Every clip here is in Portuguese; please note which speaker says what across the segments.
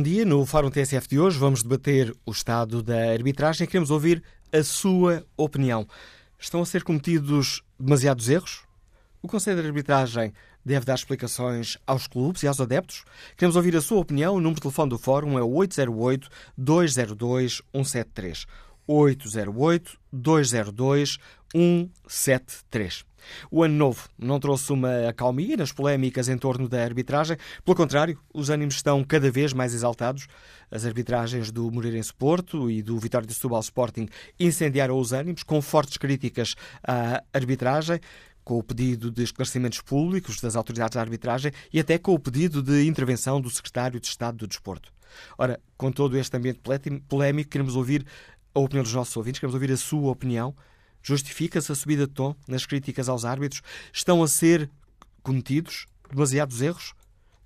Speaker 1: Bom dia. No Fórum TSF de hoje vamos debater o estado da arbitragem. Queremos ouvir a sua opinião. Estão a ser cometidos demasiados erros? O Conselho de Arbitragem deve dar explicações aos clubes e aos adeptos? Queremos ouvir a sua opinião. O número de telefone do Fórum é 808-202-173. 808-202-173. O ano novo não trouxe uma acalmia nas polémicas em torno da arbitragem. Pelo contrário, os ânimos estão cada vez mais exaltados. As arbitragens do Moreirense Porto e do Vitória de Setúbal Sporting incendiaram os ânimos com fortes críticas à arbitragem com o pedido de esclarecimentos públicos das autoridades da arbitragem e até com o pedido de intervenção do Secretário de Estado do Desporto. Ora, com todo este ambiente polémico, queremos ouvir a opinião dos nossos ouvintes, queremos ouvir a sua opinião. Justifica-se a subida de tom nas críticas aos árbitros? Estão a ser cometidos demasiados erros?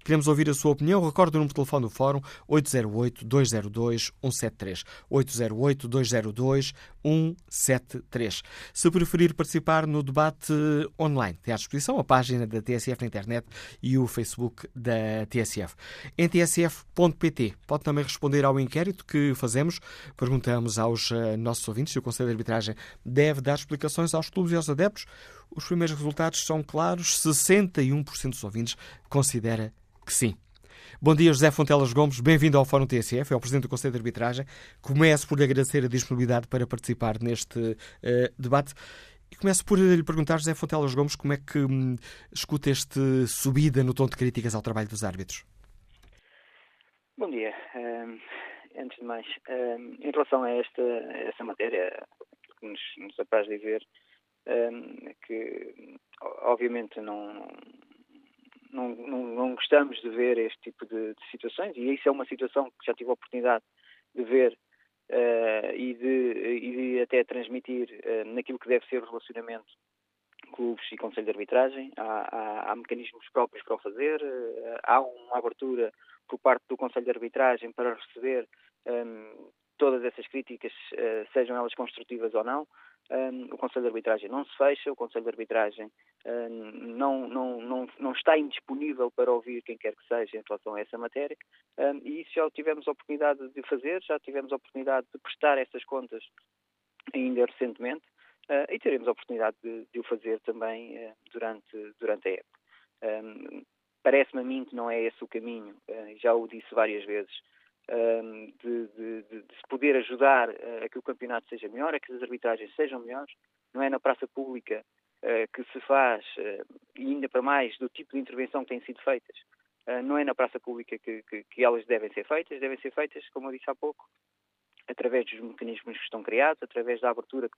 Speaker 1: Queremos ouvir a sua opinião. Recorde o número de telefone do Fórum 808-202-173. 808-202-173. Se preferir participar no debate online, tem à disposição a página da TSF na internet e o Facebook da TSF. Em tsf.pt pode também responder ao inquérito que fazemos. Perguntamos aos eh, nossos ouvintes se o Conselho de Arbitragem deve dar explicações aos clubes e aos adeptos. Os primeiros resultados são claros. 61% dos ouvintes considera que sim. Bom dia, José Fontelas Gomes. Bem-vindo ao Fórum TSF, é o Presidente do Conselho de Arbitragem. Começo por lhe agradecer a disponibilidade para participar neste uh, debate. E começo por lhe perguntar, José Fontelas Gomes, como é que hum, escuta este subida no tom de críticas ao trabalho dos árbitros?
Speaker 2: Bom dia. Um, antes de mais, um, em relação a esta, a esta matéria, que nos, nos apraz dizer um, que, obviamente, não, não, não, não, gostamos de ver este tipo de, de, situações e isso é uma situação que já tive a oportunidade de ver uh, e, de, e, de, até transmitir uh, naquilo que deve ser o relacionamento clubes e conselho de arbitragem. Há, há, há mecanismos próprios para o fazer, uh, há uma abertura por parte do conselho de arbitragem para receber um, todas essas críticas, sejam elas construtivas ou não. Um, o Conselho de Arbitragem não se fecha, o Conselho de Arbitragem um, não, não, não, não está indisponível para ouvir quem quer que seja em relação a essa matéria, um, e isso já tivemos a oportunidade de fazer, já tivemos a oportunidade de prestar essas contas ainda recentemente, uh, e teremos a oportunidade de, de o fazer também uh, durante, durante a época. Parece-me a mim que não é esse o caminho, uh, já o disse várias vezes, de, de, de, se poder ajudar a que o campeonato seja melhor, a que as arbitragens sejam melhores. Não é na praça pública uh, que se faz, uh, e ainda para mais do tipo de intervenção que têm sido feitas, não é na praça pública que, que, que, elas devem ser feitas, devem ser feitas, como eu disse há pouco, através dos mecanismos que estão criados, através da abertura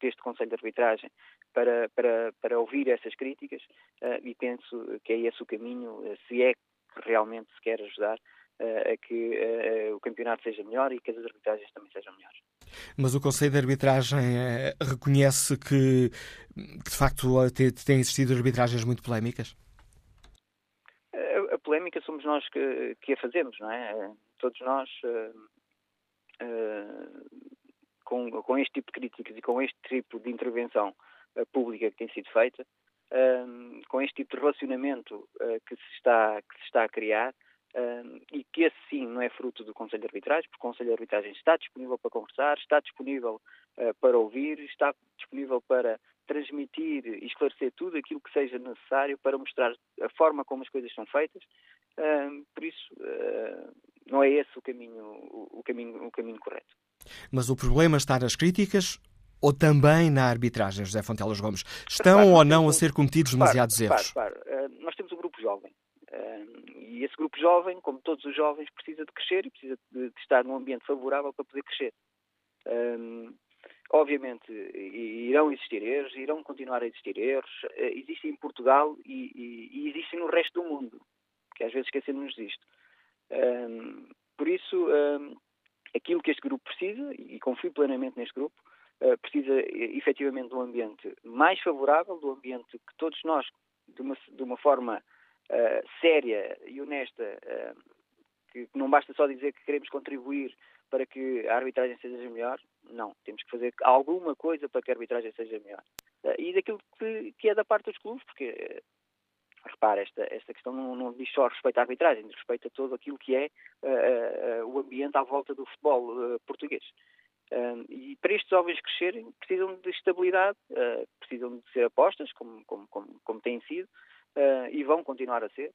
Speaker 2: deste Conselho de Arbitragem para, para, para ouvir essas críticas, e penso que é esse o caminho, se é que realmente se quer ajudar a que o campeonato seja melhor e que as arbitragens também sejam melhores.
Speaker 1: Mas o Conselho de Arbitragem eh, reconhece que, que de facto têm existido arbitragens muito polémicas?
Speaker 2: A, a polémica somos nós que, que, a fazemos, não é? Todos nós, uh, uh, com, com este tipo de críticas e com este tipo de intervenção uh, pública que tem sido feita, com este tipo de relacionamento que, se está, que se está a criar, um, e que esse sim não é fruto do Conselho de Arbitragem, porque o Conselho de Arbitragem está disponível para conversar, está disponível uh, para ouvir, está disponível para transmitir e esclarecer tudo aquilo que seja necessário para mostrar a forma como as coisas são feitas. Um, por isso, uh, não é esse o caminho, o, o, caminho, o caminho correto.
Speaker 1: Mas o problema está nas críticas ou também na arbitragem, José Fontelas Gomes? Estão repare, ou não a ser cometidos demasiados
Speaker 2: repare,
Speaker 1: erros?
Speaker 2: Repare, uh, nós temos um grupo jovem e esse grupo jovem, como todos os jovens, precisa de crescer e precisa de, estar num ambiente favorável para poder crescer. Obviamente, irão existir erros, irão continuar a existir erros. Uh, existem em Portugal e, e, e, existem no resto do mundo, que às vezes esquecemos disto. Por isso, aquilo que este grupo precisa, e confio plenamente neste grupo, uh, precisa efetivamente de um ambiente mais favorável, de um ambiente que todos nós, de uma, de uma forma uh, séria e honesta, uh, que não basta só dizer que queremos contribuir para que a arbitragem seja melhor, não, temos que fazer alguma coisa para que a arbitragem seja melhor. Uh, e daquilo que, que, é da parte dos clubes, porque repara, esta, esta questão não, não diz só respeito à arbitragem, diz respeito a todo aquilo que é uh, uh, o ambiente à volta do futebol uh, português. e para estes jovens crescerem, precisam de estabilidade, precisam de ser apostas, como, como, como, como têm sido, e vão continuar a ser,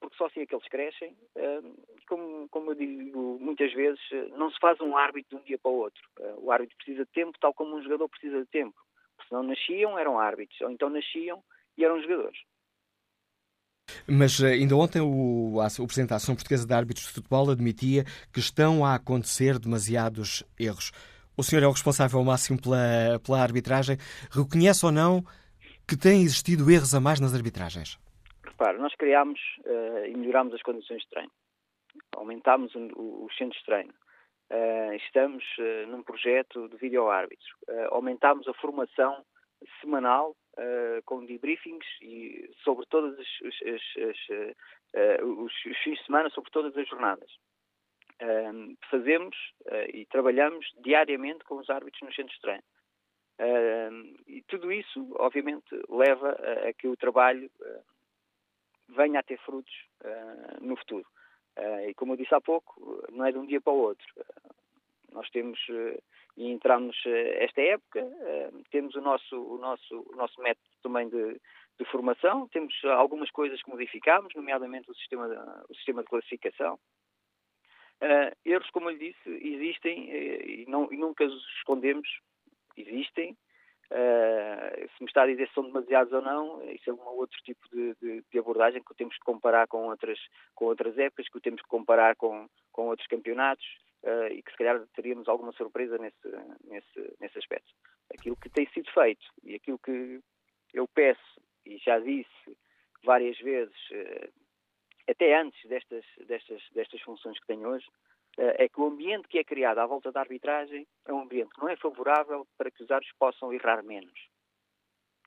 Speaker 2: porque só assim é que eles crescem. como, como eu digo muitas vezes, não se faz um árbitro de um dia para o outro. o árbitro precisa de tempo, tal como um jogador precisa de tempo. Se não nasciam, eram árbitros, ou então nasciam e eram jogadores.
Speaker 1: Mas ainda ontem o, o Presidente da Ação Portuguesa de Árbitros de Futebol admitia que estão a acontecer demasiados erros. O senhor é o responsável máximo pela, pela arbitragem. Reconhece ou não que têm existido erros a mais nas arbitragens?
Speaker 2: Repare, nós criámos uh, e melhorámos as condições de treino. Aumentámos os centros de treino. Uh, estamos uh, num projeto de vídeo-árbitro. aumentámos a formação semanal com debriefings e sobre todos os, os, os, os, fins de semana, sobre todas as jornadas. Fazemos e trabalhamos diariamente com os árbitros nos centros de treino. E tudo isso, obviamente, leva a, que o trabalho venha a ter frutos no futuro. e como eu disse há pouco, não é de um dia para o outro. nós temos e entramos eh, esta época, eh, temos o nosso, o nosso, o nosso método também de, de formação, temos algumas coisas que modificámos, nomeadamente o sistema o sistema de classificação. Uh, erros, como eu lhe disse, existem uh, e, não, e, nunca os escondemos, existem. Uh, se me está a dizer se são demasiados ou não, isso é um outro tipo de, de, de, abordagem que temos que comparar com outras, com outras épocas, que temos que comparar com, com outros campeonatos uh, e que se calhar teríamos alguma surpresa nesse, nesse, nesse aspecto. Aquilo que tem sido feito e aquilo que eu peço, e já disse várias vezes, uh, até antes destas, destas, destas funções que tenho hoje, é que o ambiente que é criado à volta da arbitragem é um ambiente que não é favorável para que os árbitros possam errar menos.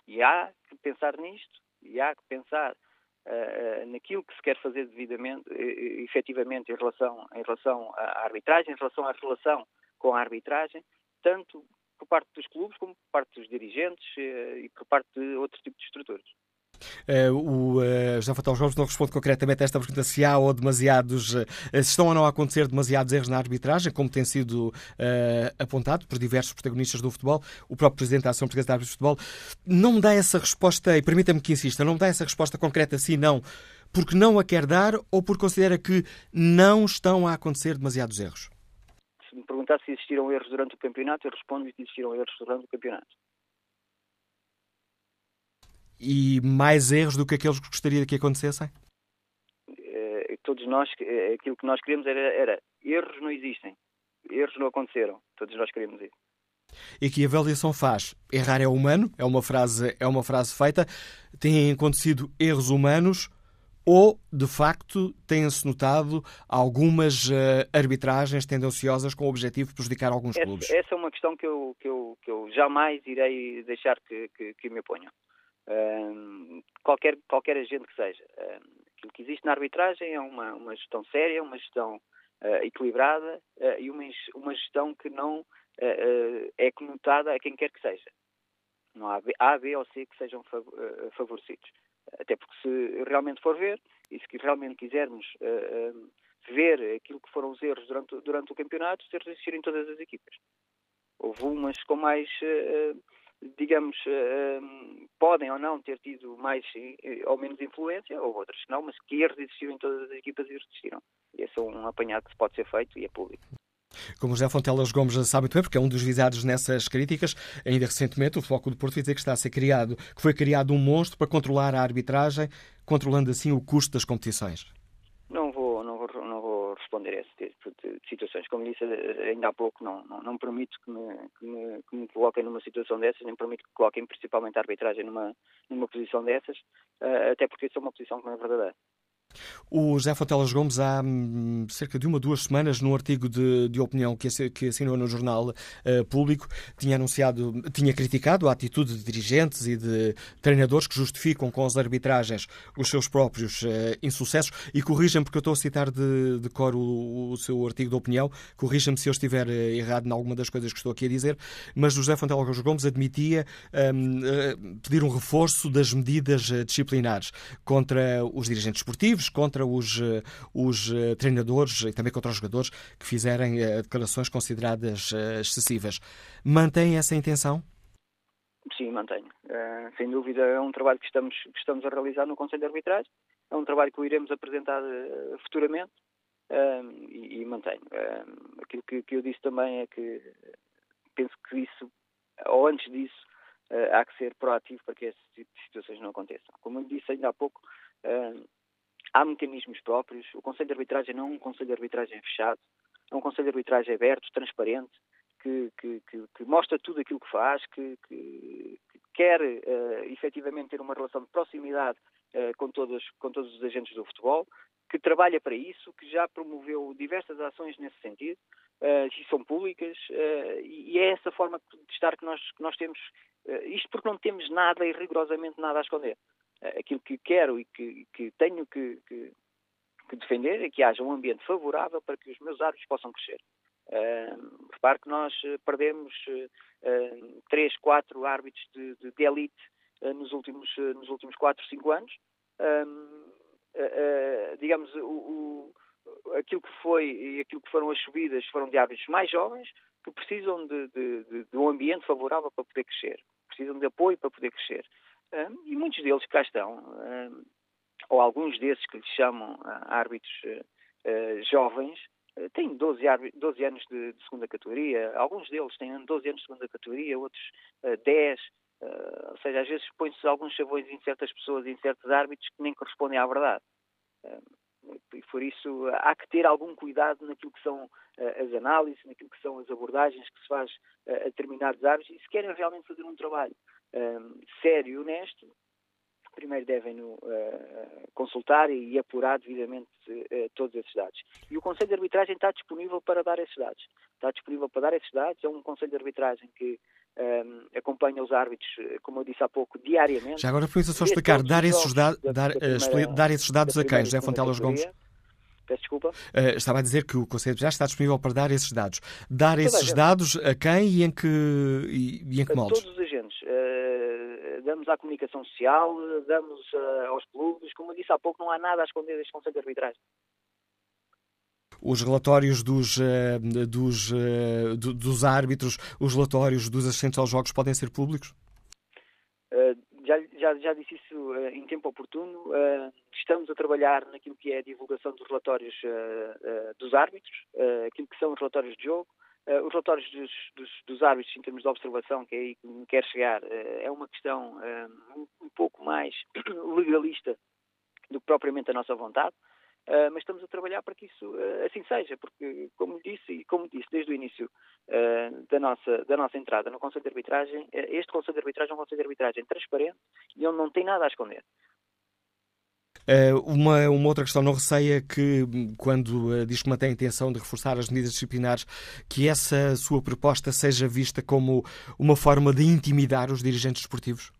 Speaker 2: E há que pensar nisto, e há que pensar uh, naquilo que se quer fazer devidamente, uh, efetivamente em relação, em relação à arbitragem, em relação à relação com a arbitragem, tanto por parte dos clubes como por parte dos dirigentes uh, e por parte de outros tipos de estruturas.
Speaker 1: Uh, o uh, José Fatal Gomes não responde concretamente a esta pergunta se há ou demasiados, uh, se estão ou não a acontecer demasiados erros na arbitragem, como tem sido apontado por diversos protagonistas do futebol. O próprio Presidente da Ação Portuguesa de Árbitros de Futebol não me dá essa resposta, e permita-me que insista, não me dá essa resposta concreta sim, não, porque não a quer dar ou porque considera que não estão a acontecer demasiados erros?
Speaker 2: Se me perguntar se existiram erros durante o campeonato, eu respondo que existiram erros durante o campeonato
Speaker 1: e mais erros do que aqueles que gostaria que acontecessem?
Speaker 2: Uh, todos nós, uh, aquilo que nós queremos era, era, erros não existem, erros não aconteceram, todos nós queremos isso.
Speaker 1: E que avaliação faz? Errar é humano, é uma frase, é uma frase feita. Têm acontecido erros humanos ou, de facto, têm-se notado algumas uh, arbitragens tendenciosas com o objetivo de prejudicar alguns
Speaker 2: essa,
Speaker 1: clubes?
Speaker 2: Essa é uma questão que eu, que eu, que eu jamais irei deixar que, que, que me oponham qualquer, qualquer agente que seja. aquilo que existe na arbitragem é uma, uma gestão séria, uma gestão uh, equilibrada uh, e uma, uma gestão que não uh, é conotada a quem quer que seja. Não há A, B ou C que sejam favorecidos. Até porque se realmente for ver, e se realmente quisermos ver aquilo que foram os erros durante, durante o campeonato, os erros existiram em todas as equipas. Houve umas com mais digamos, uh, podem ou não ter tido mais eh, ou menos influência, ou outras não, mas que erros existiram em todas as equipas e existiram. E esse é um apanhado que pode ser feito e é público.
Speaker 1: Como José Fontelas Gomes sabe muito bem, porque é um dos visados nessas críticas, ainda recentemente o Futebol do Porto vai dizer que está a ser criado, que foi criado um monstro para controlar a arbitragem, controlando assim o custo das competições.
Speaker 2: Não vou, não vou, não esse tipo de situações. Como disse ainda há pouco, não, não, não permito que me, que, me, que me, coloquem numa situação dessas, nem permito que coloquem principalmente a arbitragem numa, numa posição dessas, uh, até porque isso é uma posição que não é verdadeira.
Speaker 1: O José Fontelas Gomes, há hum, cerca de uma, duas semanas, num artigo de, de opinião que, que assinou no jornal uh, público, tinha anunciado, tinha criticado a atitude de dirigentes e de treinadores que justificam com as arbitragens os seus próprios uh, insucessos. E corrijam porque eu estou a citar de, de cor o, o seu artigo de opinião, corrijam-me se eu estiver uh, errado em alguma das coisas que estou aqui a dizer, mas o José Fontelas Gomes admitia um, pedir um reforço das medidas disciplinares contra os dirigentes esportivos, contra os, eh, os eh, treinadores e também contra os jogadores que fizerem eh, declarações consideradas excessivas. Mantém essa intenção?
Speaker 2: Sim, mantenho. Uh, sem dúvida é um trabalho que estamos, que estamos a realizar no Conselho de Arbitragem. É um trabalho que o iremos apresentar uh, futuramente uh, e, e, mantenho. aquilo que, que, eu disse também é que penso que isso, ou antes disso, há que ser proativo para que esse tipo situações não aconteçam. Como eu disse ainda há pouco, há mecanismos próprios. O Conselho de Arbitragem não é um Conselho de Arbitragem fechado, é um Conselho de Arbitragem aberto, transparente, que, que, que, que mostra tudo aquilo que faz, que, quer uh, efetivamente ter uma relação de proximidade uh, com, todos, com todos os agentes do futebol, que trabalha para isso, que já promoveu diversas ações nesse sentido, uh, e são públicas, uh, e é essa forma de estar que nós, que nós temos, uh, isto porque não temos nada e rigorosamente nada a esconder aquilo que quero e que, que tenho que, que, que, defender é que haja um ambiente favorável para que os meus árbitros possam crescer. Uh, repare que nós perdemos uh, três, quatro árbitros de, de, de elite uh, nos últimos nos últimos quatro, cinco anos. digamos o, o, aquilo que foi e aquilo que foram as subidas foram de árbitros mais jovens que precisam de, de, de um ambiente favorável para poder crescer, precisam de apoio para poder crescer e muitos deles cá estão, ou alguns desses que lhes chamam ah, árbitros ah, ah, jovens, têm 12, 12 anos de, de, segunda categoria, alguns deles têm 12 anos de segunda categoria, outros 10, ou seja, às vezes põe-se alguns chavões em certas pessoas, em certos árbitros que nem correspondem à verdade. E por isso há que ter algum cuidado naquilo que são as análises, naquilo que são as abordagens que se faz a determinados árbitros e se querem realmente fazer um trabalho sério e honesto, primeiro devem uh, consultar e apurar devidamente uh, todos esses dados. E o Conselho de Arbitragem está disponível para dar esses dados. Está disponível para dar esses dados. É um Conselho de Arbitragem que um, acompanha os árbitros, como eu disse há pouco, diariamente.
Speaker 1: Já agora, permita só explicar, dar esses, da, dar, da primeira, dar esses dados a quem, José Fontelas Gomes?
Speaker 2: Peço desculpa.
Speaker 1: Uh, estava a dizer que o Conselho de Arbitragem está disponível para dar esses dados. Dar Toda esses dados a quem e em que, e, e em que moldes?
Speaker 2: Todos os agentes. Uh, damos à comunicação social, damos uh, aos clubes. Como eu disse há pouco, não há nada a esconder deste Conselho de Arbitragem.
Speaker 1: Os relatórios dos, dos, dos árbitros, os relatórios dos assistentes aos jogos podem ser públicos?
Speaker 2: Já, já, disse isso uh, em tempo oportuno. Uh, estamos a trabalhar naquilo que é a divulgação dos relatórios uh, dos árbitros, aquilo que são os relatórios de jogo. os relatórios dos, dos, dos, árbitros em termos de observação, que é aí que me quer chegar, é uma questão um pouco mais legalista do que propriamente a nossa vontade. Uh, mas estamos a trabalhar para que isso uh, assim seja, porque, como disse e como disse desde o início uh, da, nossa, da nossa entrada no Conselho de Arbitragem, este Conselho de Arbitragem é um Conselho de Arbitragem transparente e onde não tem nada a esconder.
Speaker 1: Uma, uma, outra questão, não receia que, quando diz que mantém a intenção de reforçar as medidas disciplinares, que essa sua proposta seja vista como uma forma de intimidar os dirigentes esportivos?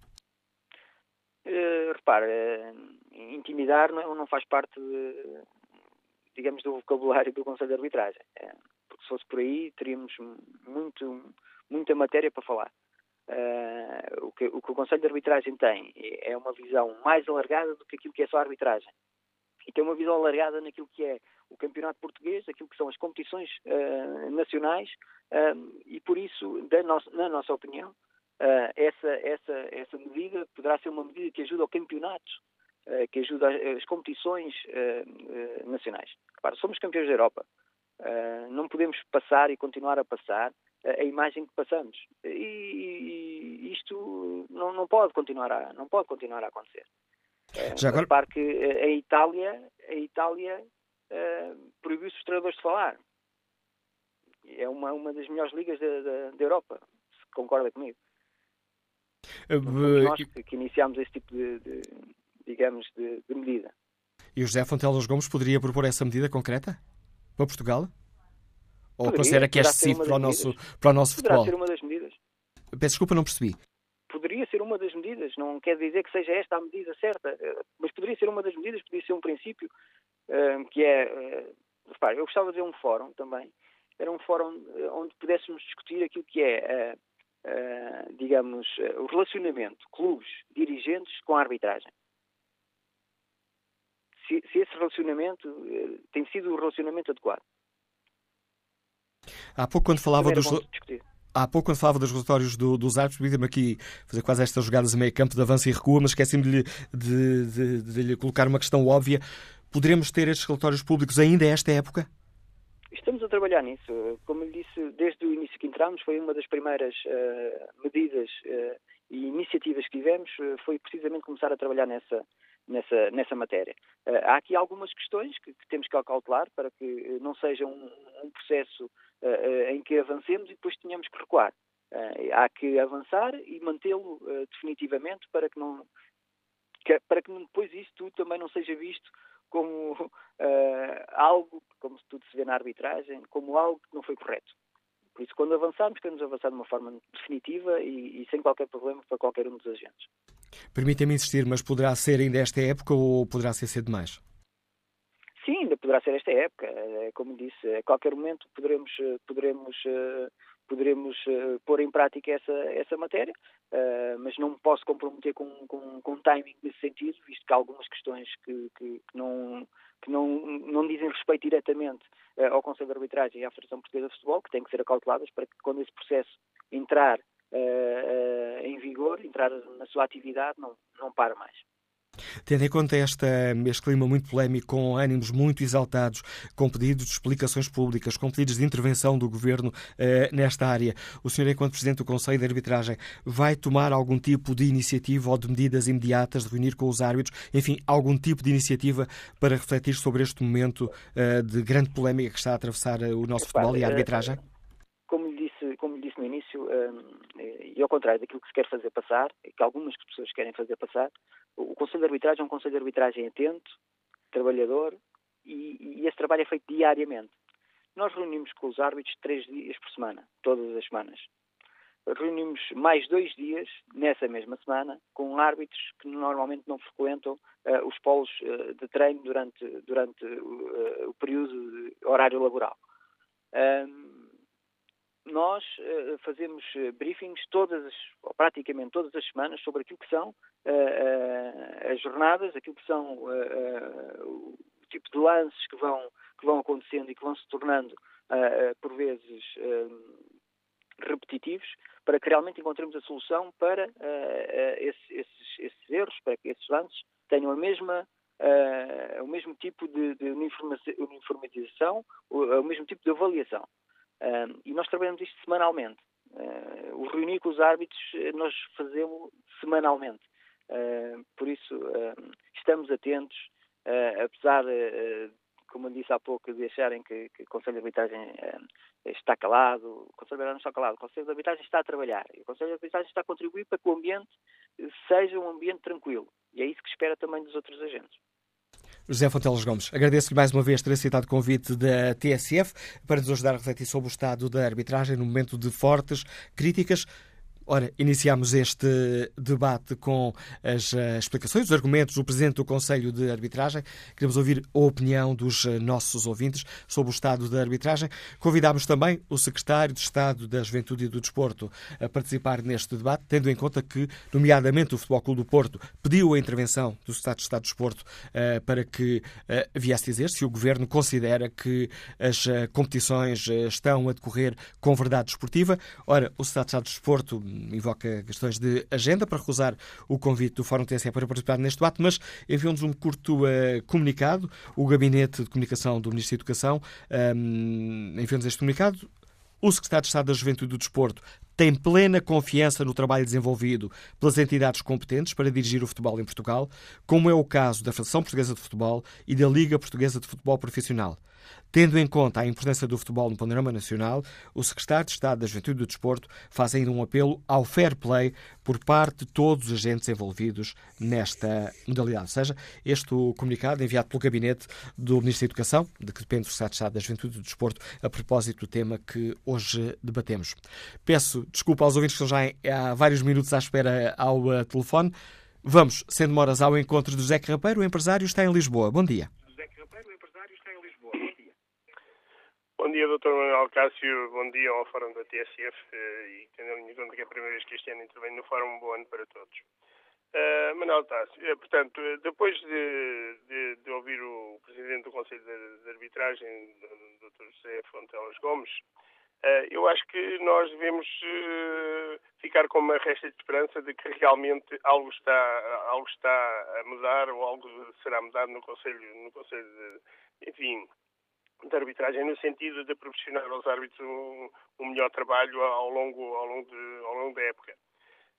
Speaker 2: Uh, repare, intimidar não, não faz parte, de, digamos, do vocabulário do Conselho de Arbitragem. É, porque se fosse por aí, teríamos muito, muita matéria para falar. Uh, o, que, o, que, o Conselho de Arbitragem tem é uma visão mais alargada do que aquilo que é só a arbitragem. E tem uma visão alargada naquilo que é o campeonato português, aquilo que são as competições uh, nacionais, uh, e por isso, nossa, na nossa opinião, essa, essa, essa medida poderá ser uma medida que ajuda ao campeonato que ajuda as competições eh, eh, nacionais. Claro, somos campeões da Europa. não podemos passar e continuar a passar a imagem que passamos. E isto não, não pode continuar a não pode continuar a acontecer. Já agora... Repare que a Itália, a Itália proibiu-se os treinadores de falar. É uma, uma das melhores ligas da, da, da Europa, se concorda comigo. Nós que, que iniciámos esse tipo de, de digamos, de, de medida.
Speaker 1: E o José Fontelas Gomes poderia propor essa medida concreta para Portugal? Ou
Speaker 2: Poderia,
Speaker 1: considera que é
Speaker 2: poderá
Speaker 1: excessivo para o nosso, para o nosso
Speaker 2: Poderá
Speaker 1: futebol?
Speaker 2: ser uma das medidas.
Speaker 1: Peço desculpa, não percebi.
Speaker 2: Poderia ser uma das medidas. Não quer dizer que seja esta a medida certa, eh, mas poderia ser uma das medidas, poderia ser um princípio eh, que é. eh, repare, eu gostava de ver um fórum também. Era um fórum onde pudéssemos discutir aquilo que é, digamos, o relacionamento clubes, dirigentes com a arbitragem. Se, se esse relacionamento eh, tem sido o relacionamento adequado.
Speaker 1: Há pouco, quando falava dos. Há pouco, quando falava dos relatórios do, dos árbitros, pedi-me aqui fazer quase estas jogadas a meio campo de avanço e recua, mas esqueci-me de, de, de- de lhe colocar uma questão óbvia. Poderemos ter estes relatórios públicos ainda esta época?
Speaker 2: Estamos a trabalhar nisso. Como lhe disse, desde o início que entramos, foi uma das primeiras eh, medidas eh, e iniciativas que tivemos, eh, foi precisamente começar a trabalhar nessa, nessa, nessa matéria. Eh, há aqui algumas questões que, que temos que cautelar para que eh, não seja um, um processo eh, em que avancemos e depois tenhamos que recuar. Eh, há que avançar e mantê-lo definitivamente para que não que- para que depois isso tudo também não seja visto como algo, como tudo se vê na arbitragem, como algo que não foi correto. Por isso, quando avançarmos, queremos avançar de uma forma definitiva e, e sem qualquer problema para qualquer um dos agentes.
Speaker 1: Permita-me insistir, mas poderá ser ainda esta época ou poderá ser cedo demais?
Speaker 2: Sim, ainda poderá ser esta época. Eh, Como disse, a qualquer momento poderemos, eh, poderemos, eh, poderemos eh, pôr em prática essa, essa matéria, mas não me posso comprometer com, com, com timing nesse sentido, visto que há algumas questões que, que, que não, que não, não dizem respeito diretamente ao Conselho de Arbitragem e à Federação Portuguesa de Futebol, que têm que ser acauteladas para que quando esse processo entrar eh, em vigor, entrar na sua atividade, não, não pare mais.
Speaker 1: Tendo em conta esta, este clima muito polémico, com ânimos muito exaltados, com pedidos de explicações públicas, com pedidos de intervenção do Governo eh, nesta área, o senhor, enquanto Presidente do Conselho de Arbitragem, vai tomar algum tipo de iniciativa ou de medidas imediatas de reunir com os árbitros, enfim, algum tipo de iniciativa para refletir sobre este momento eh, de grande polémica que está a atravessar eh, o nosso futebol e a arbitragem?
Speaker 2: como lhe disse, como lhe hum, e ao contrário daquilo que se quer fazer passar, que algumas pessoas querem fazer passar, o Conselho de Arbitragem é um Conselho de Arbitragem atento, trabalhador, e, esse trabalho é feito diariamente. Nós reunimos com os árbitros três dias por semana, todas as semanas. Reunimos mais dois dias nessa mesma semana com árbitros que normalmente não frequentam eh, os polos eh, de treino durante, durante eh, o período horário laboral. Hum, nós eh, fazemos eh, briefings todas as, ou praticamente todas as semanas sobre aquilo que são eh, as jornadas, aquilo que são o tipo de lances que vão, que vão acontecendo e que vão se tornando por vezes repetitivos, para que realmente encontremos a solução para esses, esses- esses erros, para que esses lances tenham a mesma eh, o mesmo tipo de, de uniformização, o, o mesmo tipo de avaliação. E nós trabalhamos isto semanalmente. Uh, o reunir com os árbitros eh, nós fazemos semanalmente. Uh, por isso, um, estamos atentos, uh, apesar, uh, como eu disse há pouco, de acharem que, que o Conselho de Arbitragem está calado. O Conselho de Arbitragem não está calado. O Conselho de Arbitragem está a trabalhar. O Conselho de Arbitragem está a contribuir para que o ambiente seja um ambiente tranquilo. E é isso que espera também dos outros agentes.
Speaker 1: José Fonteles Gomes, agradeço-lhe mais uma vez ter aceitado o convite da TSF para nos ajudar a refletir sobre o estado da arbitragem no momento de fortes críticas. Ora, iniciamos este debate com as uh, explicações, os argumentos do Presidente do Conselho de Arbitragem. Queremos ouvir a opinião dos uh, nossos ouvintes sobre o estado da arbitragem. Convidámos também o Secretário de Estado da Juventude e do Desporto a participar neste debate, tendo em conta que, nomeadamente, o Futebol Clube do Porto pediu a intervenção do Secretário de Estado do Desporto uh, para que viesse dizer se o Governo considera que as competições estão a decorrer com verdade desportiva. Ora, o Secretário de Estado do Desporto invoca questões de agenda para recusar o convite do Fórum TSE para participar neste debate, mas enviou-nos um curto uh, comunicado. O Gabinete de Comunicação do Ministro da Educação um, enviou-nos este comunicado. O Secretário de Estado da Juventude e do Desporto tem plena confiança no trabalho desenvolvido pelas entidades competentes para dirigir o futebol em Portugal, como é o caso da Federação Portuguesa de Futebol e da Liga Portuguesa de Futebol Profissional. Tendo em conta a importância do futebol no panorama nacional, o secretário de Estado da Juventude e do Desporto faz ainda um apelo ao fair play por parte de todos os agentes envolvidos nesta modalidade. Ou seja, este comunicado enviado pelo gabinete do Ministro da Educação, de que depende o secretário de Estado da Juventude e do Desporto, a propósito do tema que hoje debatemos. Peço desculpa aos ouvintes que estão já há vários minutos à espera ao uh, telefone. Vamos, sem demoras, ao encontro do José Carrapeiro, o empresário está em Lisboa. Bom dia.
Speaker 3: Bom dia, Dr. Manuel Cássio. Bom dia ao Fórum da TSF eh, e tendo em conta que é a primeira vez que este ano intervenho no Fórum, um bom ano para todos. Uh, Manuel Cássio, uh, portanto, depois de, de, de, ouvir o Presidente do Conselho de, de Arbitragem, Dr. José Fontelas Gomes, uh, eu acho que nós devemos ficar com uma resta de esperança de que realmente algo está, algo está a mudar ou algo será mudado no Conselho, no Conselho de, enfim, de arbitragem no sentido de proporcionar aos árbitros um, um melhor trabalho ao longo, ao longo, de, ao longo da época.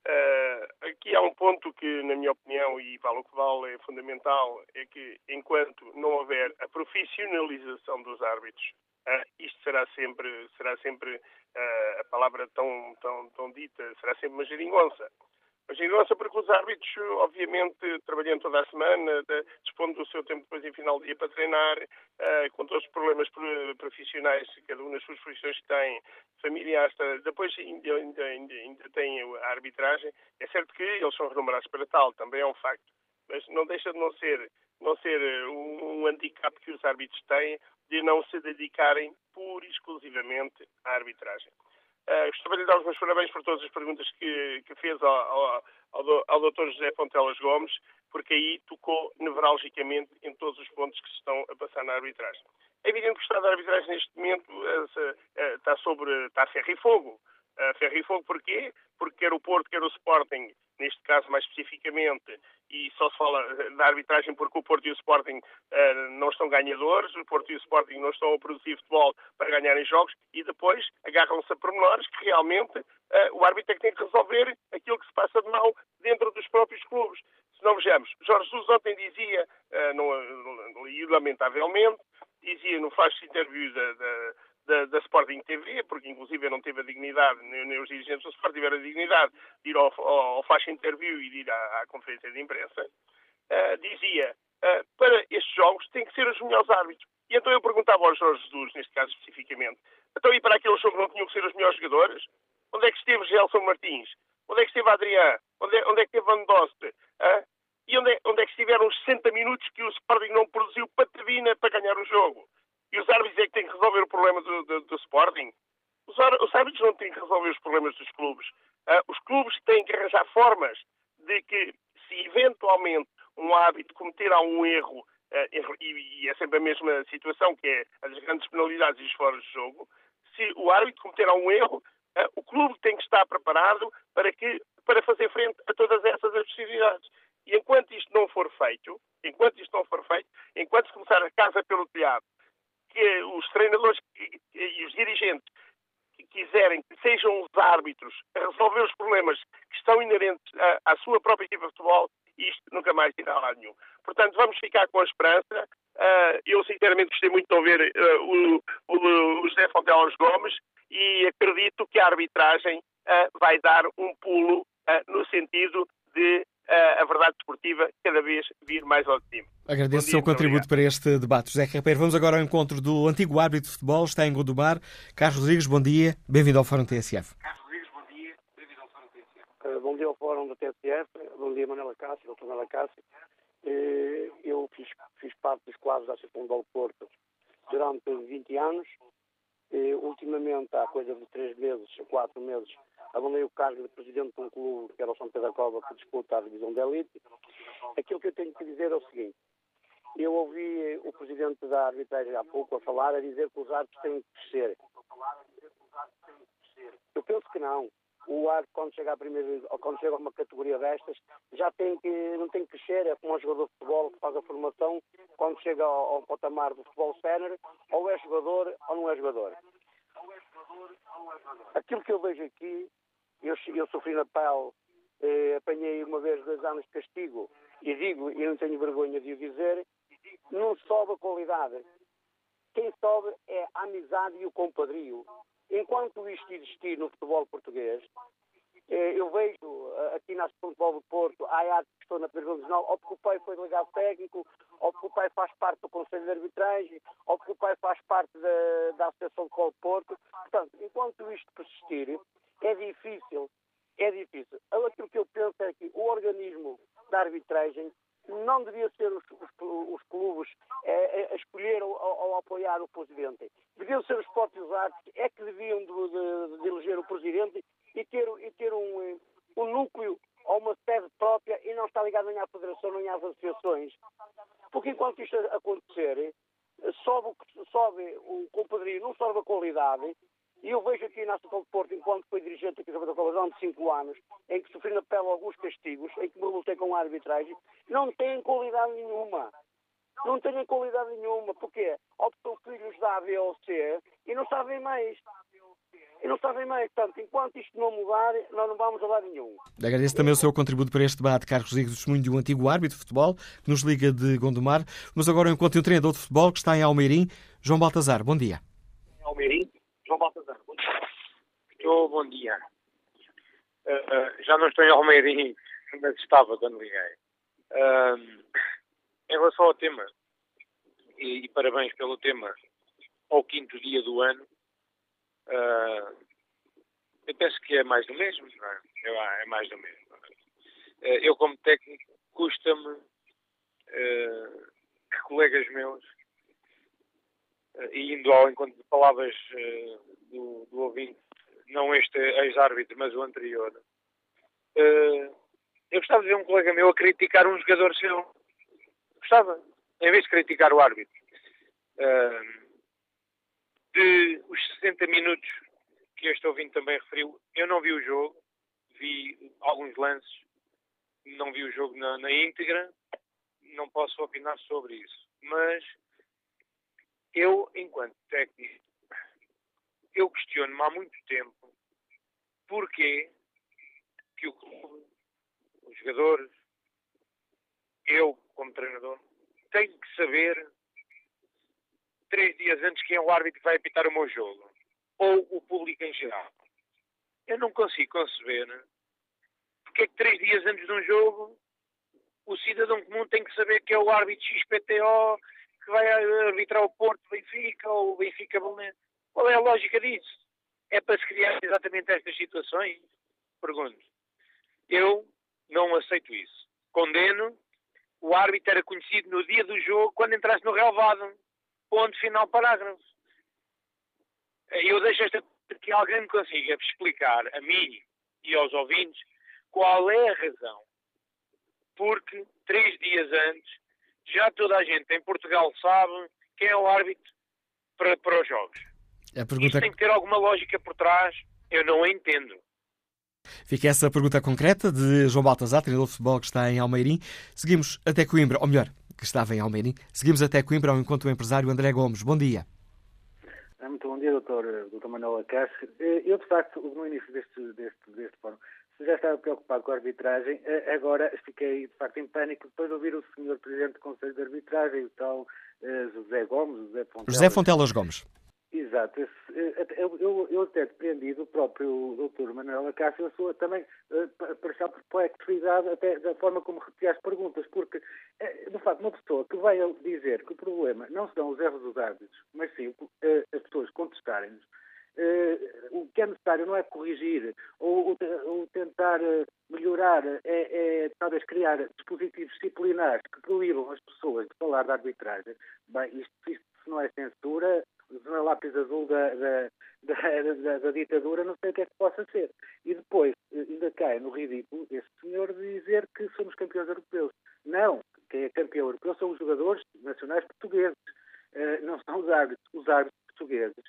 Speaker 3: Uh, aqui há um ponto que, na minha opinião, e vale o que vale, é fundamental, é que enquanto não houver a profissionalização dos árbitros, uh, isto será sempre, será sempre uh, a palavra tão, tão, tão dita, será sempre uma geringonça. Mas em nossa, porque os árbitros, obviamente, trabalhando toda a semana, dispondo do seu tempo depois em final de dia para treinar, uh, com todos os problemas profissionais, cada um nas suas profissões que tem, familiares, depois ainda, ainda, ainda, ainda tem a arbitragem. É certo que eles são remunerados para tal, também é um facto, mas não deixa de não ser, não ser um, um handicap que os árbitros têm de não se dedicarem pura e exclusivamente à arbitragem. Uh, gostava de dar os meus parabéns por todas as perguntas que, que fez ao, ao, ao, Dr. José Fontelas Gomes, porque aí tocou nevralgicamente em todos os pontos que se estão a passar na arbitragem. É evidente que o Estado da arbitragem neste momento uh, está sobre está a ferro e fogo. Uh, ferro e fogo porquê? Porque quer o Porto, quer o Sporting, neste caso mais especificamente, e só se fala da arbitragem porque o Porto e o Sporting uh, não estão ganhadores, o Porto e o Sporting não estão a produzir futebol para ganharem jogos e depois agarram-se a pormenores que realmente uh, o árbitro é que tem que resolver aquilo que se passa de mal dentro dos próprios clubes. Se não vejamos, Jorge Jesus ontem dizia, uh, no, e lamentavelmente, dizia no flash interview da, da da, da, Sporting TV, porque inclusive não teve a dignidade, nem, nem os dirigentes do Sporting tiveram a dignidade de ir ao, ao, ao faixa interview e de ir à, à conferência de imprensa, uh, dizia, uh, para estes jogos tem que ser os melhores árbitros. E então eu perguntava ao Jorge Jesus, neste caso especificamente, então e para aquele jogo não tinham que ser os melhores jogadores? Onde é que esteve Gelson Martins? Onde é que esteve Adrián? Onde é, onde é que esteve Van Dost? Uh, e onde é, onde é que estiveram os 60 minutos que o Sporting não produziu patavina para ganhar o jogo? E os árbitros é que têm que resolver o problema do, do, do Sporting? Os, os, árbitros não têm que resolver os problemas dos clubes. Uh, os clubes têm que arranjar formas de que, se eventualmente um árbitro cometer um erro, uh, e, e, é sempre a mesma situação, que é as grandes penalidades e os fora de jogo, se o árbitro cometer um erro, uh, o clube tem que estar preparado para, que, para fazer frente a todas essas adversidades. E enquanto isto não for feito, enquanto isto não for feito, enquanto se começar a casa pelo telhado, que os treinadores e os dirigentes que quiserem que sejam os árbitros a resolver os problemas que estão inerentes à, à sua própria equipa de futebol, isto nunca mais irá a lado nenhum. Portanto, vamos ficar com a esperança. Uh, eu, sinceramente, gostei muito de ouvir uh, o, o, o José Fontelas Gomes e acredito que a arbitragem uh, vai dar um pulo no sentido de a verdade desportiva cada vez vir mais ao de cima.
Speaker 1: Agradeço o seu contributo obrigado. para este debate. José Carreiro, vamos agora ao encontro do antigo árbitro de futebol, está em Gondomar. Carlos Rodrigues, bom dia, bem-vindo ao Fórum TSF. Carlos Rodrigues,
Speaker 4: bom dia, bem-vindo ao Fórum TSF. Uh, bom dia ao Fórum da TSF, bom dia Manela Cássio, doutor Manela Cássio. Uh, eu fiz, fiz, parte dos quadros da Associação do Porto durante 20 anos. Uh, ultimamente, há coisa de 3 meses, 4 meses, abandonei o cargo de presidente de um clube que era o São Pedro da Cova que disputa a divisão de elite. Aquilo que eu tenho que dizer é o seguinte. Eu ouvi o presidente da arbitragem há pouco a falar, a dizer que os árbitros têm que crescer. Eu penso que não. O árbitro, quando chega a primeira, quando chega a uma categoria destas, já tem que, não tem que crescer, é como um jogador de futebol que faz a formação, quando chega ao, ao patamar do futebol sénior, ou é jogador ou não é jogador. Aquilo que eu vejo aqui eu, eu sofri na pele, eh, apanhei uma vez dois anos de castigo e digo, e não tenho vergonha de o dizer, não sobe a qualidade. quem sobe é a amizade e o compadrio. Enquanto isto existir no futebol português, eu vejo eh, aqui na Futebol do Porto, há árbitros que estão na primeira divisão, ou porque o pai foi delegado técnico, ou porque o pai faz parte do Conselho de Arbitragem, ou porque o pai faz parte da, da Associação de Futebol do Porto. Portanto, enquanto isto persistir, é difícil, é difícil. Aquilo que eu penso é que o organismo da arbitragem não devia ser os, os, os clubes é, é, escolher ou, ou, apoiar o presidente. Deviam ser os próprios árbitros, é que deviam de, de, de eleger o presidente e ter, e ter um, um núcleo ou uma sede própria e não estar ligado nem à federação nem às associações. Porque enquanto isto acontecer, sobe, sobe o compadrio, não sobe a qualidade, e eu vejo aqui na Associação de Porto, enquanto fui dirigente aqui da Colisão de 5 anos, em que sofri na pele alguns castigos, em que me revoltei com a arbitragem, não têm qualidade nenhuma. Não têm qualidade nenhuma, porque optam filhos da A, B ou C e não sabem mais. E não sabem mais. Portanto, enquanto isto não mudar, nós não vamos a lado nenhum.
Speaker 1: Agradeço também o seu contributo para este debate, Carlos Rodrigues, testemunho de um antigo árbitro de futebol que nos liga de Gondomar. Mas agora eu encontro um treinador de futebol que está em Almeirim, João Baltazar. Bom dia.
Speaker 5: Almeirim, João Baltazar. Bom dia. Estou, bom dia. Uh, uh, já não estou em Almeirim, mas estava quando liguei. Uh, em relação ao tema, e, e, parabéns pelo tema, ao quinto dia do ano, Uh, eu penso que é mais do mesmo, não é? É mais do mesmo. Uh, eu, como técnico, custa-me uh, que colegas meus, e indo ao encontro de palavras do, do ouvinte, não este ex-árbitro, mas o anterior, eu gostava de ver um colega meu a criticar um jogador seu. Gostava, em vez de criticar o árbitro. Uh, de os 60 minutos que este ouvinte também referiu, eu não vi o jogo, vi alguns lances, não vi o jogo na, na íntegra, não posso opinar sobre isso. Mas eu, enquanto técnico, eu questiono-me há muito tempo porquê que o clube, os jogadores, eu como treinador, tenho que saber três dias antes quem é o árbitro que vai apitar o meu jogo. Ou o público em geral. Eu não consigo conceber porque é que três dias antes de um jogo o cidadão comum tem que saber que é o árbitro XPTO que vai arbitrar o Porto Benfica ou o Benfica Belenenses. Qual é a lógica disso? É para se criar exatamente estas situações? Pergunto. Eu não aceito isso. Condeno. O árbitro era conhecido no dia do jogo quando entrasse no relevado ponto final parágrafo. Eu deixo esta que alguém me consiga explicar a mim e aos ouvintes qual é a razão. Porque três dias antes já toda a gente em Portugal sabe quem é o árbitro para, para os jogos. A pergunta... Tem que ter alguma lógica por trás, eu não a entendo.
Speaker 1: Fica essa pergunta concreta de João Baltazar, treinador de futebol que está em Almeirim. Seguimos até Coimbra, ou melhor, que estava em Almeirim. Seguimos até Coimbra ao encontro do empresário André Gomes. Bom dia.
Speaker 6: Ah, muito bom dia, doutor, doutor Manuel Acácio. Eh, eu, de facto, no início deste, deste, deste fórum, já estava preocupado com a arbitragem, eh, agora fiquei, de facto, em pânico depois de ouvir o senhor Presidente do Conselho de Arbitragem, o tal uh, José Gomes, José Fontelas.
Speaker 1: José Fontelas Gomes.
Speaker 6: Exato. Eu, eu, eu até depreendi do próprio doutor Manuel Acácio a sua também uh, pareceu perplexidade até da forma como repetia as perguntas, porque, uh, de facto, uma pessoa que vai dizer que o problema não são os erros dos árbitros, mas sim as pessoas contestarem-nos, uh, o que é necessário não é corrigir ou, ou, ou tentar melhorar, é, é, talvez criar dispositivos disciplinares que proíbam as pessoas de falar da arbitragem. Bem, isto, isto não é censura, na lápis azul da, da, da, da, ditadura, não sei o que é que possa ser. E depois eh, ainda cai no ridículo esse senhor dizer que somos campeões europeus. Não, quem é campeão europeu são os jogadores nacionais portugueses, uh, não são os árbitros. Os árbitros portugueses,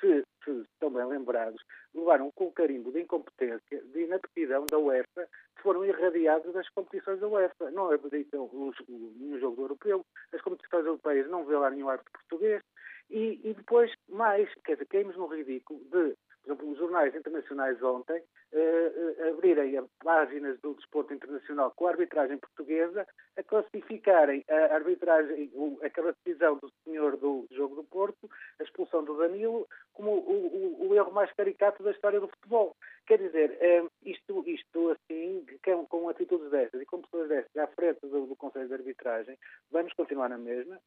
Speaker 6: se, se estão bem lembrados, levaram com o carimbo de incompetência, de inaptidão da UEFA, foram irradiados das competições da UEFA. Não acreditam nenhum jogo europeu, as competições europeias não vê lá nenhum árbitro português, e, e depois, mais, quer dizer, caímos no ridículo de, por exemplo, os jornais internacionais ontem uh, uh, abrirem páginas do desporto internacional com a arbitragem portuguesa, a classificarem a arbitragem, aquela decisão do senhor do jogo do Porto, Danilo como o, o, o, erro mais caricato da história do futebol. Quer dizer, eh, isto, isto assim, com, com atitudes destas e com pessoas destas à frente do, do Conselho de Arbitragem, vamos continuar na mesma,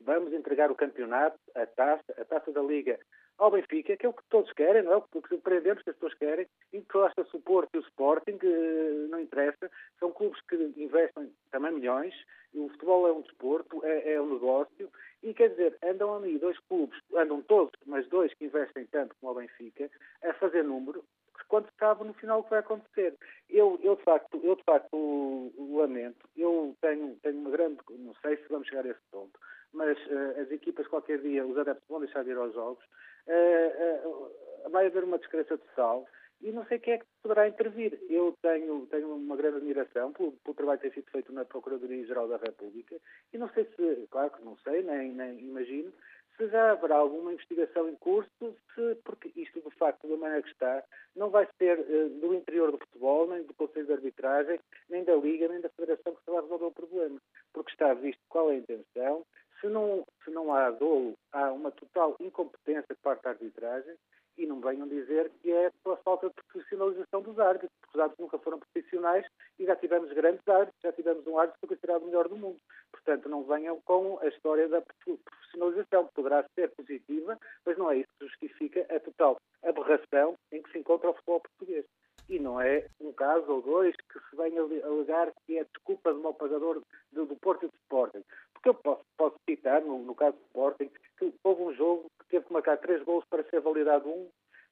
Speaker 6: vamos entregar o campeonato, a taça, a taça da Liga ao Benfica, que é o que todos querem, não é? O que surpreendemos que as pessoas querem, e que gosta o Porto e o Sporting, que não interessa, são clubes que investem também milhões, o futebol é um desporto, é, é um negócio, e quer dizer, andam ali dois clubes, andam todos, mas dois que investem tanto como o Benfica, a fazer número, quando sabe no final o que vai acontecer. Eu, eu de facto, eu de facto lamento, eu tenho, tenho uma grande, não sei se vamos chegar a esse ponto, mas uh, as equipas qualquer dia, os adeptos vão deixar de ir aos jogos, uh, vai haver uma descrença total e não sei quem é que poderá intervir. Eu tenho, tenho uma grande admiração pelo, pelo trabalho que tem sido feito na Procuradoria-Geral da República e não sei se, claro que não sei, nem, nem imagino, se já haverá alguma investigação em curso, se, porque isto, de facto, da maneira que está, não vai ser uh, do interior do futebol, nem do Conselho de Arbitragem, nem da Liga, nem da Federação que se vai resolver o problema. Porque está visto qual é a intenção, se não, se não há dolo, há uma total incompetência por parte da arbitragem e não venham dizer que é pela falta de profissionalização dos árbitros, porque os árbitros nunca foram profissionais e já tivemos grandes árbitros, já tivemos um árbitro que foi considerado o melhor do mundo. Portanto, não venham com a história da profissionalização, que poderá ser positiva, mas não é isso que justifica a total aberração em que se encontra o futebol português. E não é um caso ou dois que se venha alegar que é desculpa de mau pagador do, do Porto e do Sporting. Porque eu posso, posso citar, no, no, caso do Sporting, que houve um jogo que teve que marcar três gols para ser validado um.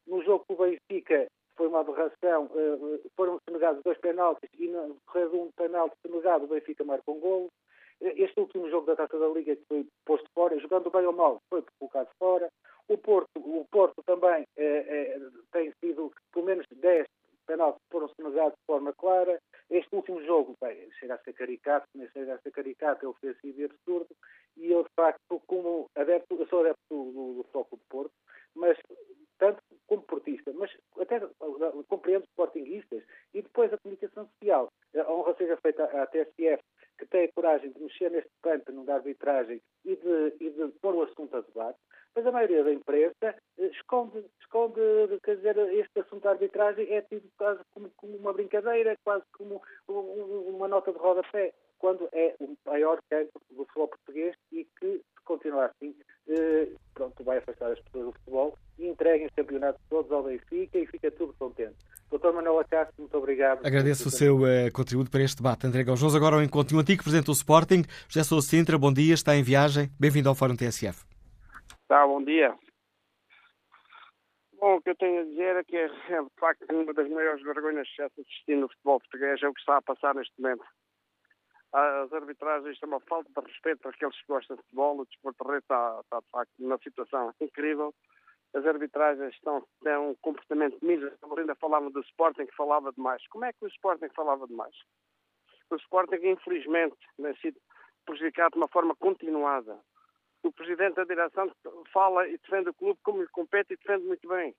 Speaker 6: No jogo com o Benfica foi uma aberração, uh, foram negados dois penaltis e no correr de um penalti negado o Benfica marcou um gol. Este último jogo da Taça da Liga que foi posto fora, jogando bem ou mal, foi colocado fora. O Porto, o Porto também eh, eh, tem sido pelo menos 10 penaltis foram sonegados de forma clara. Este último jogo, bem, chega a ser caricato, nem chega a ser caricato, é ofensivo e absurdo. E eu, de facto, como adepto, eu sou adepto do, do Foco de Porto, mas tanto como portista, mas até compreendo sportinguistas e depois a comunicação social. A honra seja feita à TSF, que tem a coragem de mexer neste pântano da arbitragem e de, e de pôr o assunto a debate, mas a maioria da imprensa eh, esconde, esconde quer dizer, este assunto da arbitragem é tido quase como, como uma brincadeira, quase como uma nota de rodapé, quando é o maior campo do futebol português e que, se continuar assim, eh, pronto, vai afastar as pessoas do futebol e entreguem os campeonatos todos ao Benfica e fica tudo contente. Doutor Manuel Acácio, muito obrigado.
Speaker 1: Agradeço o seu uh, contributo para este debate. André Galjoso, agora ao encontro. O antigo Presidente do Sporting, José Sousa Sintra, bom dia, está em viagem. Bem-vindo ao Fórum TSF.
Speaker 7: Tá, bom dia. Bom, o que eu tenho a dizer é que, é, de facto, uma das maiores vergonhas que já se assistiu no futebol português é o que está a passar neste momento. As arbitragens são uma falta de respeito para aqueles que gostam de futebol. O desporto está, está, de facto, numa situação incrível as arbitragens estão, têm um comportamento miserável. Ainda falavam do Sporting que falava demais. Como é que o Sporting falava demais? O Sporting, infelizmente, tem sido prejudicado de uma forma continuada. O presidente da direção fala e defende o clube como lhe compete e defende muito bem.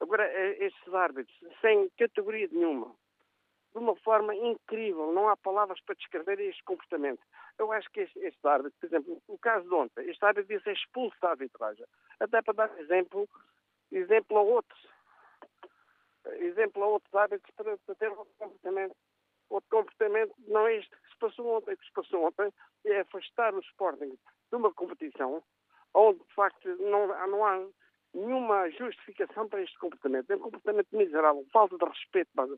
Speaker 7: Agora, é, estes árbitros, sem categoria nenhuma, de uma forma incrível. Não há palavras para descrever este comportamento. Eu acho que este, este árbitro, por exemplo, o caso de ontem, este árbitro devia ser expulso da arbitragem. Até para dar exemplo, exemplo a outros. Exemplo a outros árbitros para, para ter outro comportamento. Outro comportamento não é este que se passou ontem. O que se passou ontem é afastar o Sporting de uma competição onde, de facto, não, não há nenhuma justificação para este comportamento. É um comportamento miserável, falta de respeito para,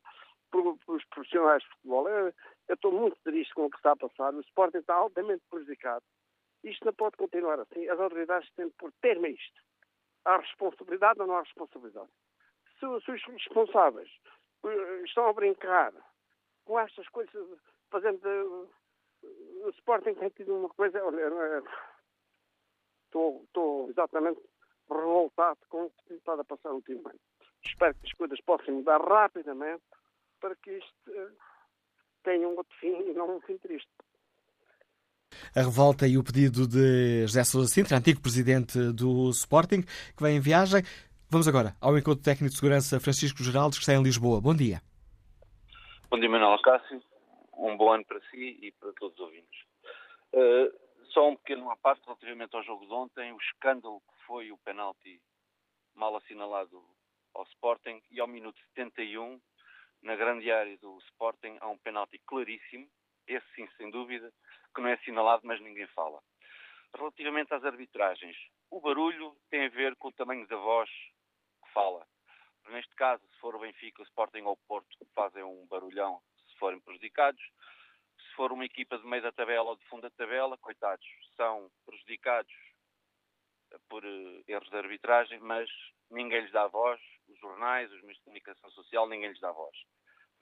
Speaker 7: pelos profissionais de futebol. Eu, eu estou muito triste com o que está a passar. O Sporting está altamente prejudicado. Isto não pode continuar assim. As autoridades têm de pôr termo a isto. Há responsabilidade ou não há responsabilidade? Se, se os responsáveis uh, estão a brincar com estas coisas, fazendo. O Sporting tem tido uma coisa. Olha, estou, estou exatamente revoltado com o que estado a passar ultimamente. Espero que as coisas possam mudar rapidamente para que isto uh, tenha um outro fim e não um fim triste.
Speaker 1: A revolta e o pedido de José Sousa Sintra, antigo presidente do Sporting, que vem em viagem. Vamos agora ao encontro técnico de segurança Francisco Geraldo, que está em Lisboa. Bom dia.
Speaker 8: Bom dia, Manuel Cássio. Um bom ano para si e para todos os ouvintes. Uh, só um pequeno à parte relativamente ao jogo de ontem, o escândalo que foi o penalti mal assinalado ao Sporting e ao minuto 71, na grande área do Sporting, há um penalti claríssimo, esse sim, sem dúvida, que não é assinalado, mas ninguém fala. Relativamente às arbitragens, o barulho tem a ver com o tamanho da voz que fala. Neste caso, se for o Benfica, o Sporting ou o Porto, fazem um barulhão forem prejudicados. Se for uma equipa de meio da tabela ou de fundo da tabela, coitados, são prejudicados por uh, erros de arbitragem, mas ninguém lhes dá voz, os jornais, os meios de comunicação social, ninguém lhes dá voz.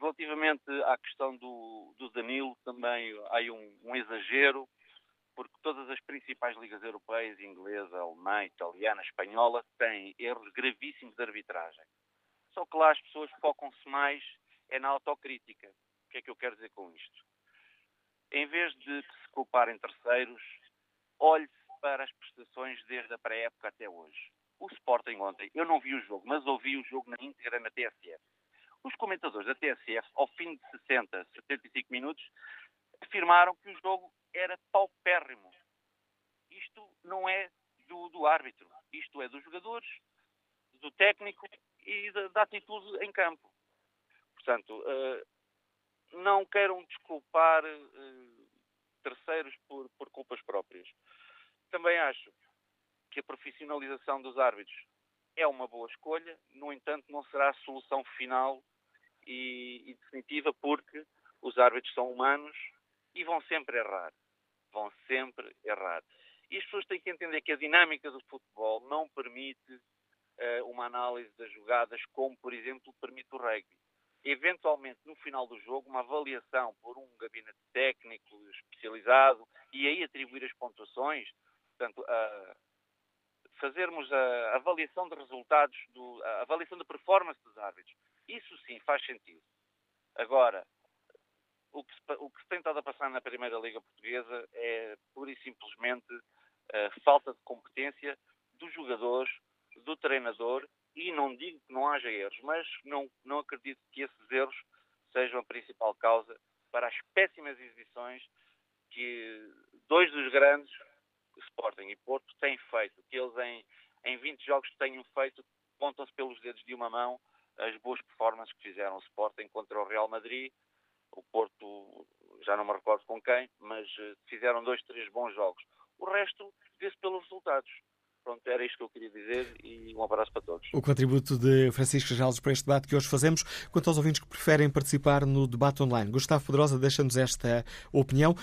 Speaker 8: Relativamente à questão do, do Danilo, também há um, um, exagero, porque todas as principais ligas europeias, inglesa, alemã, italiana, espanhola, têm erros gravíssimos de arbitragem. Só que lá as pessoas focam-se mais é na autocrítica. O que é que eu quero dizer com isto? Em vez de se culparem terceiros, olhe-se para as prestações desde a pré-época até hoje. O Sporting ontem, eu não vi o jogo, mas ouvi o jogo na íntegra na TSF. Os comentadores da TSF, ao fim de 60, 75 minutos, afirmaram que o jogo era paupérrimo. Isto não é do, do árbitro, isto é dos jogadores, do técnico e da, da atitude em campo. Portanto, uh, não queiram desculpar uh, terceiros por, por culpas próprias. Também acho que a profissionalização dos árbitros é uma boa escolha, no entanto, não será a solução final e, e definitiva, porque os árbitros são humanos e vão sempre errar. Vão sempre errar. E as pessoas têm que entender que a dinâmica do futebol não permite uh, uma análise das jogadas como, por exemplo, permite o rugby. Eventualmente, no final do jogo, uma avaliação por um gabinete técnico especializado e aí atribuir as pontuações, portanto, uh, fazermos a avaliação de resultados, do, a avaliação da performance dos árbitros. Isso sim faz sentido. Agora, o que, o que se tem estado a passar na Primeira Liga Portuguesa é pura e simplesmente a falta de competência dos jogadores, do treinador, e não digo que não haja erros, mas não, não acredito que esses erros sejam a principal causa para as péssimas exibições que dois dos grandes Sporting e Porto têm feito, que eles em, em 20 jogos tenham feito, contam-se pelos dedos de uma mão as boas performances que fizeram o Sporting contra o Real Madrid, o Porto, já não me recordo com quem, mas eh, fizeram dois, três bons jogos. O resto vê-se pelos resultados. Pronto, era isto que eu queria dizer e um abraço para todos.
Speaker 1: O contributo de Francisco Jales para este debate que hoje fazemos. Quanto aos ouvintes que preferem participar no debate online, Gustavo Poderosa deixa-nos esta opinião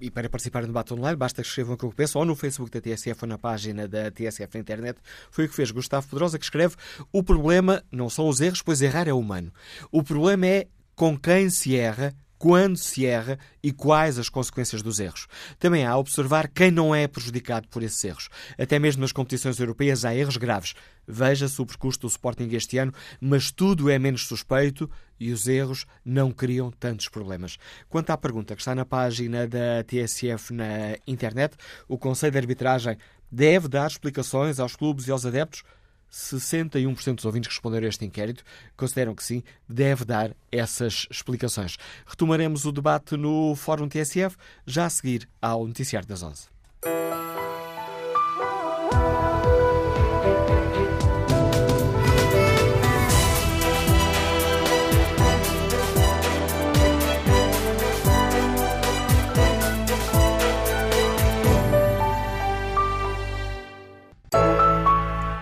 Speaker 1: e para participar no debate online, basta que escrevam aquilo que pensam ou no Facebook da TSF ou na página da TSF na internet. Foi o que fez Gustavo Pedrosa, que escreve: O problema não são os erros, pois errar é humano. O problema é com quem se erra, quando se erra e quais as consequências dos erros. Também há a observar quem não é prejudicado por esses erros. Até mesmo nas competições europeias há erros graves. Veja-se o percurso do Sporting este ano, mas tudo é menos suspeito e os erros não criam tantos problemas. Quanto à pergunta que está na página da TSF na internet, o Conselho de Arbitragem deve dar explicações aos clubes e aos adeptos 61% dos ouvintes que responderam a este inquérito consideram que sim, deve dar essas explicações. Retomaremos o debate no Fórum TSF já a seguir ao Noticiário das 11.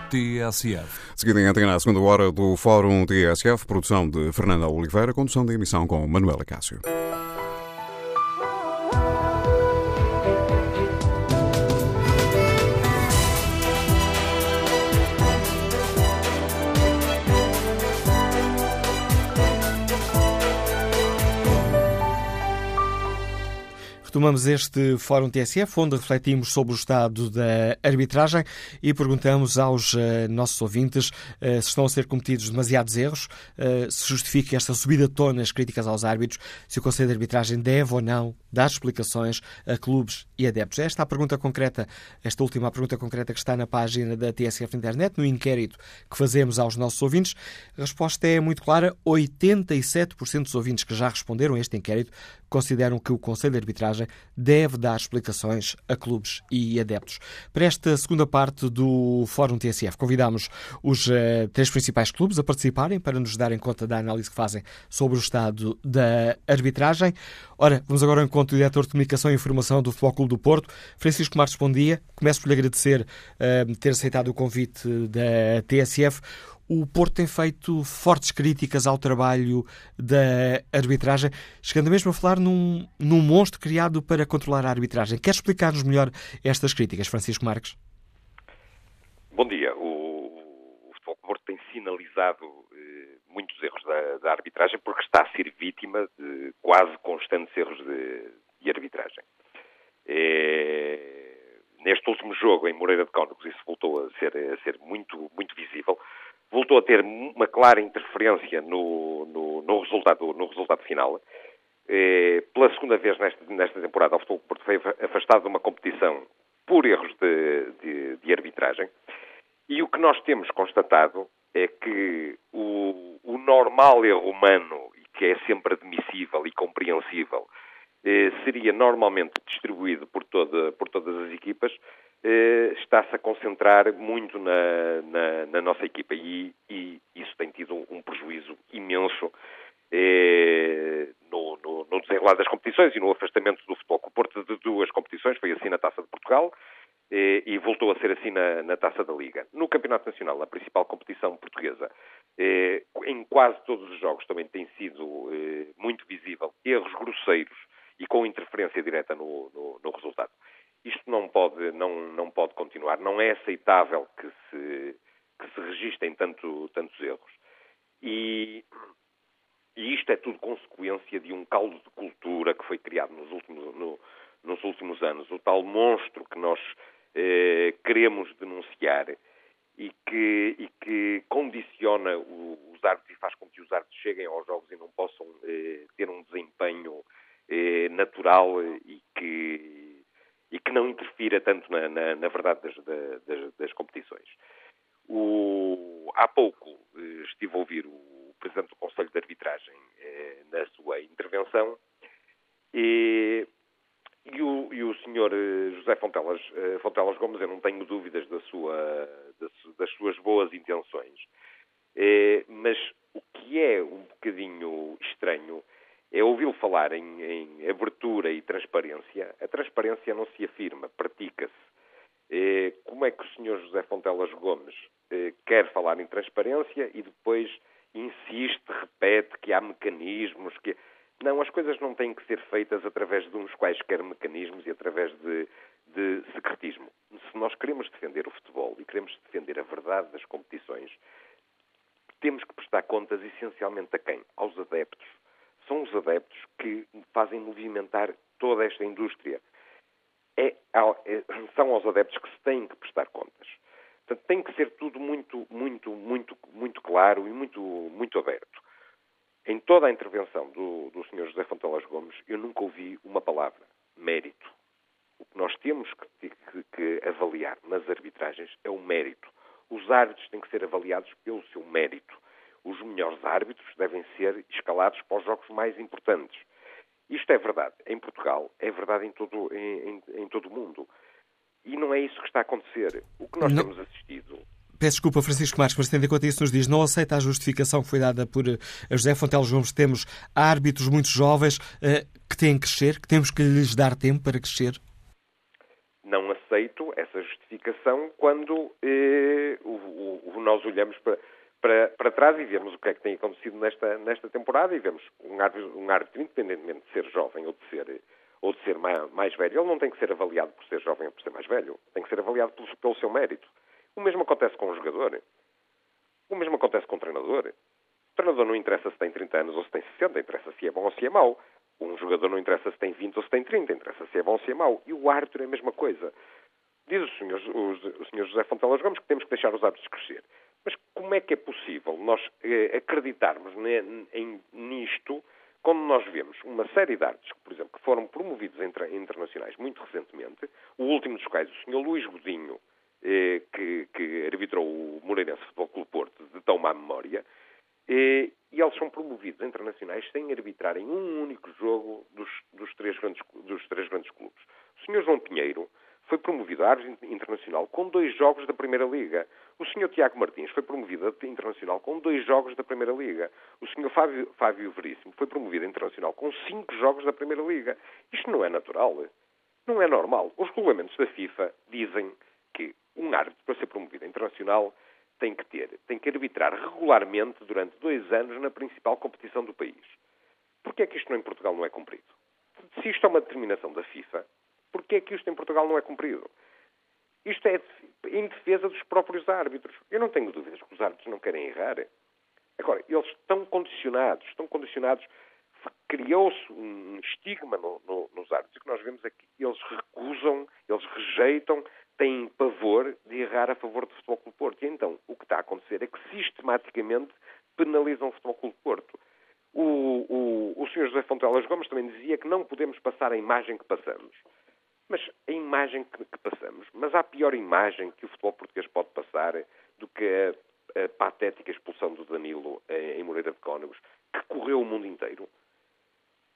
Speaker 9: TSF. Seguida em antena, a segunda hora do Fórum TSF, produção de Fernanda Oliveira, condução da emissão com Manuela Cássio.
Speaker 1: Retomamos este Fórum TSF, onde refletimos sobre o estado da arbitragem e perguntamos aos uh, nossos ouvintes uh, se estão a ser cometidos demasiados erros, uh, se justifica esta subida de tom nas críticas aos árbitros, se o Conselho de Arbitragem deve ou não dar explicações a clubes e adeptos. Esta é a pergunta concreta, esta última pergunta concreta que está na página da TSF Internet, no inquérito que fazemos aos nossos ouvintes. A resposta é muito clara: 87% dos ouvintes que já responderam a este inquérito consideram que o Conselho de Arbitragem deve dar explicações a clubes e adeptos. Para esta segunda parte do Fórum TSF, convidamos os uh, três principais clubes a participarem para nos darem conta da análise que fazem sobre o estado da arbitragem. Ora, vamos agora ao encontro do Diretor de Comunicação e Informação do Futebol Clube do Porto, Francisco Marques, bom dia. Começo por lhe agradecer uh, ter aceitado o convite da TSF. O Porto tem feito fortes críticas ao trabalho da arbitragem, chegando mesmo a falar num, num monstro criado para controlar a arbitragem. Quer explicar-nos melhor estas críticas, Francisco Marques?
Speaker 10: Bom dia. O, o Futebol Porto tem sinalizado eh, muitos erros da, da, arbitragem porque está a ser vítima de quase constantes erros de, de arbitragem. É, neste último jogo em Moreira de Cónegos isso voltou a ser, a ser muito, muito visível voltou a ter uma clara interferência no, no, no resultado, no resultado final. Eh, pela segunda vez nesta, nesta temporada, o Futebol Porto foi afastado de uma competição por erros de, de, de, arbitragem. E o que nós temos constatado é que o, o normal erro humano, que é sempre admissível e compreensível, eh, seria normalmente distribuído por, toda, por todas as equipas, está-se a concentrar muito na, na, na nossa equipa e, e, isso tem tido um prejuízo imenso eh, no, no, no, desenrolar das competições e no afastamento do futebol. O Porto de duas competições foi assim na Taça de Portugal eh, e voltou a ser assim na, na, Taça da Liga. No Campeonato Nacional, a principal competição portuguesa, eh, em quase todos os jogos também tem sido eh, muito visível erros grosseiros e com interferência direta no, no resultado. Isto não pode, não, não pode continuar. Não é aceitável que se, que se registrem tanto, tantos erros. E, e isto é tudo consequência de um caldo de cultura que foi criado nos últimos, no, nos últimos anos. O tal monstro que nós eh, queremos denunciar e que, e que condiciona os árbitros e faz com que os árbitros cheguem aos jogos e não possam eh, ter um desempenho eh, natural e que e que não interfira tanto na, na, na verdade das, das, das competições. O, há pouco eh, estive a ouvir o Presidente do Conselho de Arbitragem eh, na sua intervenção e, e, o, e o Sr. Eh, José Fontelas, eh, Fontelas Gomes, eu não tenho dúvidas da sua, das, das suas boas intenções, eh, mas o que é um bocadinho estranho é ouvi-lo falar em, em, abertura e transparência. A transparência não se afirma, pratica-se. Eh, como é que o Sr. José Fontelas Gomes eh, quer falar em transparência e depois insiste, repete que há mecanismos que. Não, as coisas não têm que ser feitas através de uns quaisquer mecanismos e através de, de secretismo. Se nós queremos defender o futebol e queremos defender a verdade das competições, temos que prestar contas essencialmente a quem? Aos adeptos são os adeptos que fazem movimentar toda esta indústria. É, é, são aos adeptos que se têm que prestar contas. Portanto, tem que ser tudo muito, muito, muito, muito claro e muito, muito aberto. Em toda a intervenção do, do Sr. José Fontelas Gomes, eu nunca ouvi uma palavra, mérito. O que nós temos que, que, que avaliar nas arbitragens é o mérito. Os árbitros têm que ser avaliados pelo seu mérito os melhores árbitros devem ser escalados para os jogos mais importantes. Isto é verdade em Portugal, é verdade em todo, em, em, em todo o mundo. E não é isso que está a acontecer. O que nós não. temos assistido
Speaker 1: Peço desculpa, Francisco Marques, mas tendo em conta isso, nos diz não aceita a justificação que foi dada por eh, José Fonteles Gomes. Temos árbitros muito jovens uh, que têm que crescer, que temos que lhes dar tempo para crescer?
Speaker 10: Não aceito essa justificação quando eh, o, o, nós olhamos para, para, para trás e vemos o que é que tem acontecido nesta, nesta temporada e vemos um árbitro, um árbitro, independentemente de ser jovem ou de ser, ou de ser mais, velho, ele não tem que ser avaliado por ser jovem ou por ser mais velho, tem que ser avaliado pelo, pelo seu mérito. O mesmo acontece com o jogador. O mesmo acontece com o treinador. O treinador não interessa se tem 30 anos ou se tem 60, interessa se é bom ou se é mau. Um jogador não interessa se tem 20 ou se tem 30, interessa se é bom ou se é mau. E o árbitro é a mesma coisa. Diz o senhor, o, o senhor José Fontelas Gomes que temos que deixar os árbitros crescer. Mas como é que é possível nós eh, acreditarmos nisto quando nós vemos uma série de artes, por exemplo, que foram promovidos internacionais muito recentemente, o último dos quais, o Sr. Luís Godinho, eh, que, que, arbitrou o Moreirense Futebol Clube Porto, de tão má memória, E, e eles são promovidos internacionais sem arbitrar em um único jogo dos, dos, três grandes, dos três grandes clubes. O Sr. João Pinheiro foi promovido a árbitro internacional com dois jogos da Primeira Liga. O Sr. Tiago Martins foi promovido a internacional com dois jogos da Primeira Liga. O Sr. Fábio, Fábio Veríssimo foi promovido a internacional com cinco jogos da Primeira Liga. Isto não é natural. Não é normal. Os regulamentos da FIFA dizem que um árbitro, para ser promovido a internacional, tem que ter, tem que arbitrar regularmente durante dois anos na principal competição do país. Porquê é que isto em Portugal não é cumprido? Se isto é uma determinação da FIFA, porquê é que isto em Portugal não é cumprido? Isto é em defesa dos próprios árbitros. Eu não tenho dúvidas que os árbitros não querem errar. Agora, eles estão condicionados, estão condicionados. Criou-se um estigma no, no, nos árbitros. Que nós vemos é que eles recusam, eles rejeitam, têm pavor de errar a favor do Futebol Clube Porto. E então, o que está a acontecer é que sistematicamente penalizam o Futebol Clube Porto. O, o, o Sr. José Fontelas Gomes também dizia que não podemos passar a imagem que passamos. Mas a imagem que, que, passamos, mas há pior imagem que o futebol português pode passar do que a, a patética expulsão do Danilo em, em Moreira de Cónegos, que correu o mundo inteiro,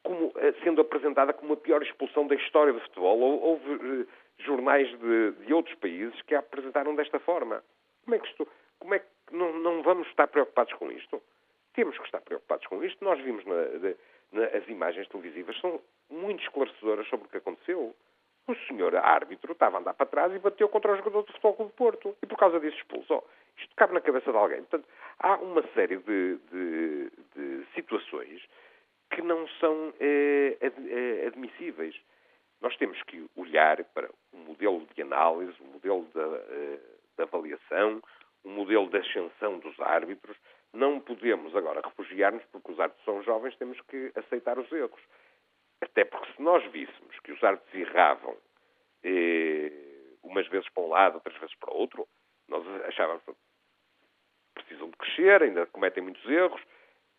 Speaker 10: como, eh, sendo apresentada como a pior expulsão da história do futebol. Houve uh, jornais de, de, outros países que a apresentaram desta forma. Como é que, isto, como é que não, não, vamos estar preocupados com isto? Temos que estar preocupados com isto. Nós vimos na, na, as imagens televisivas, são muito esclarecedoras sobre o que aconteceu o senhor árbitro estava a andar para trás e bateu contra o jogador do Futebol Clube de Porto. E por causa disso expulsou. Isto cabe na cabeça de alguém. Portanto, há uma série de, de, de situações que não são eh, ad, eh, admissíveis. Nós temos que olhar para o modelo de análise, o modelo da, eh, da avaliação, o modelo da ascensão dos árbitros. Não podemos agora refugiar-nos porque os árbitros são jovens, temos que aceitar os erros. Até porque se nós víssemos que os árbitros erravam eh, umas vezes para um lado, outras vezes para outro, nós achávamos que precisam de crescer, ainda cometem muitos erros,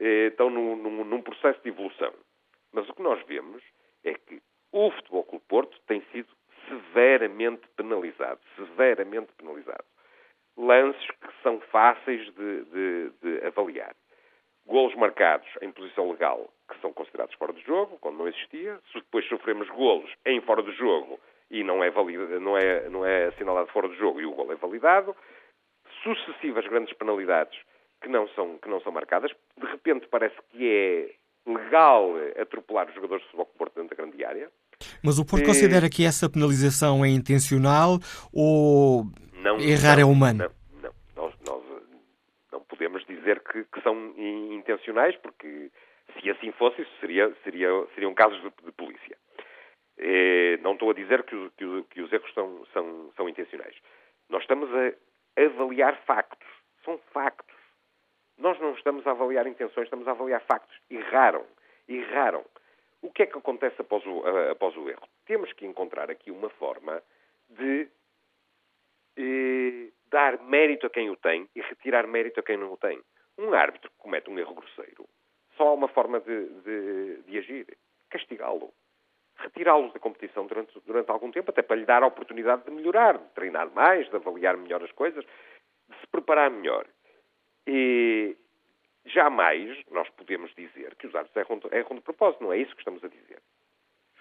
Speaker 10: eh, estão num, num, num, processo de evolução. Mas o que nós vemos é que o Futebol Clube Porto tem sido severamente penalizado, severamente penalizado. Lances que são fáceis de, de, de avaliar golos marcados em posição legal que são considerados fora de jogo, quando não existia. Se depois sofremos golos em fora de jogo e não é, valida, não é, não é assinalado fora de jogo e o golo é validado, sucessivas grandes penalidades que não são, que não são marcadas, de repente parece que é legal atropelar os jogadores de futebol com Porto dentro da grande área.
Speaker 1: Mas o Porto considera que essa penalização é intencional ou não, errar
Speaker 10: não,
Speaker 1: é humano?
Speaker 10: Não podemos dizer que, que são intencionais, porque se assim fosse, isso seria, seria, seriam casos de, de polícia. É, não estou a dizer que, que, que os erros são, são, são, intencionais. Nós estamos a avaliar factos. São factos. Nós não estamos a avaliar intenções, estamos a avaliar factos. Erraram. Erraram. O que é que acontece após o, após o erro? Temos que encontrar aqui uma forma de eh, dar mérito a quem o tem e retirar mérito a quem não o tem. Um árbitro que comete um erro grosseiro, só há uma forma de, de, de agir: castigá-lo. Retirá-lo da competição durante, durante algum tempo, até para lhe dar a oportunidade de melhorar, de treinar mais, de avaliar melhor as coisas, de se preparar melhor. E jamais nós podemos dizer que os árbitros erram, erram de propósito. Não é isso que estamos a dizer.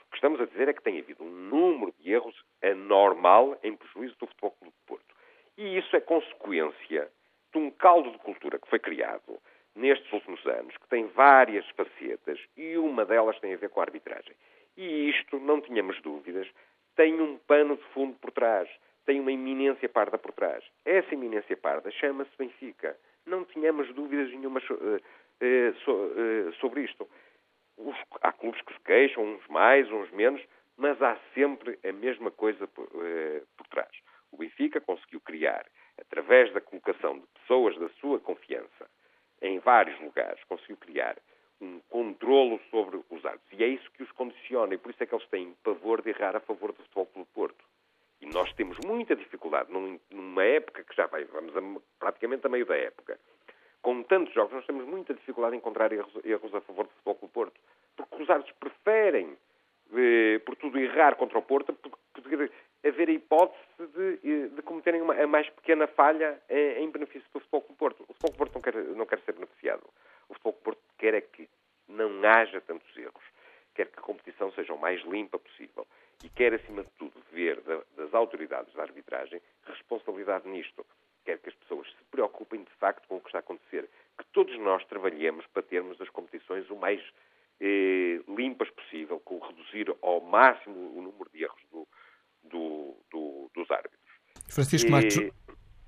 Speaker 10: O que estamos a dizer é que tem havido um número de erros anormal em prejuízo do Futebol Clube de Porto. E isso é consequência de um caldo de cultura que foi criado nestes últimos anos, que tem várias facetas e uma delas tem a ver com a arbitragem. E isto, não tínhamos dúvidas, tem um pano de fundo por trás, tem uma iminência parda por trás. Essa iminência parda chama-se Benfica. Não tínhamos dúvidas nenhuma uh, uh, uh, sobre isto. Há clubes que se queixam, uns mais, uns menos, mas há sempre a mesma coisa por trás. O Benfica conseguiu criar, através da colocação de pessoas da sua confiança em vários lugares, conseguiu criar um controlo sobre os árbitros. E é isso que os condiciona, e por isso é que eles têm pavor de errar a favor do Futebol Clube Porto. E nós temos muita dificuldade, numa época que já vai, vamos a, praticamente a meio da época, com tantos jogos, nós temos muita dificuldade em encontrar erros, erros a favor do Futebol Clube Porto. Porque os árbitros preferem, eh, por tudo, errar contra o Porto, porque haver a hipótese de, de cometerem uma, a mais pequena falha em, em benefício do Futebol Clube Porto. O Futebol Clube Porto não quer, não quer ser beneficiado. O Futebol Clube Porto quer é que não haja tantos erros, quer que a competição seja o mais limpa possível e quer, acima de tudo, ver da, das autoridades da arbitragem responsabilidade nisto. Quer que as pessoas se preocupem, de facto, com o que está a acontecer. Que todos nós trabalhemos para termos as competições o mais eh, limpas possível, com reduzir ao máximo o número de erros do, do, do, dos árbitros.
Speaker 1: Francisco Marques,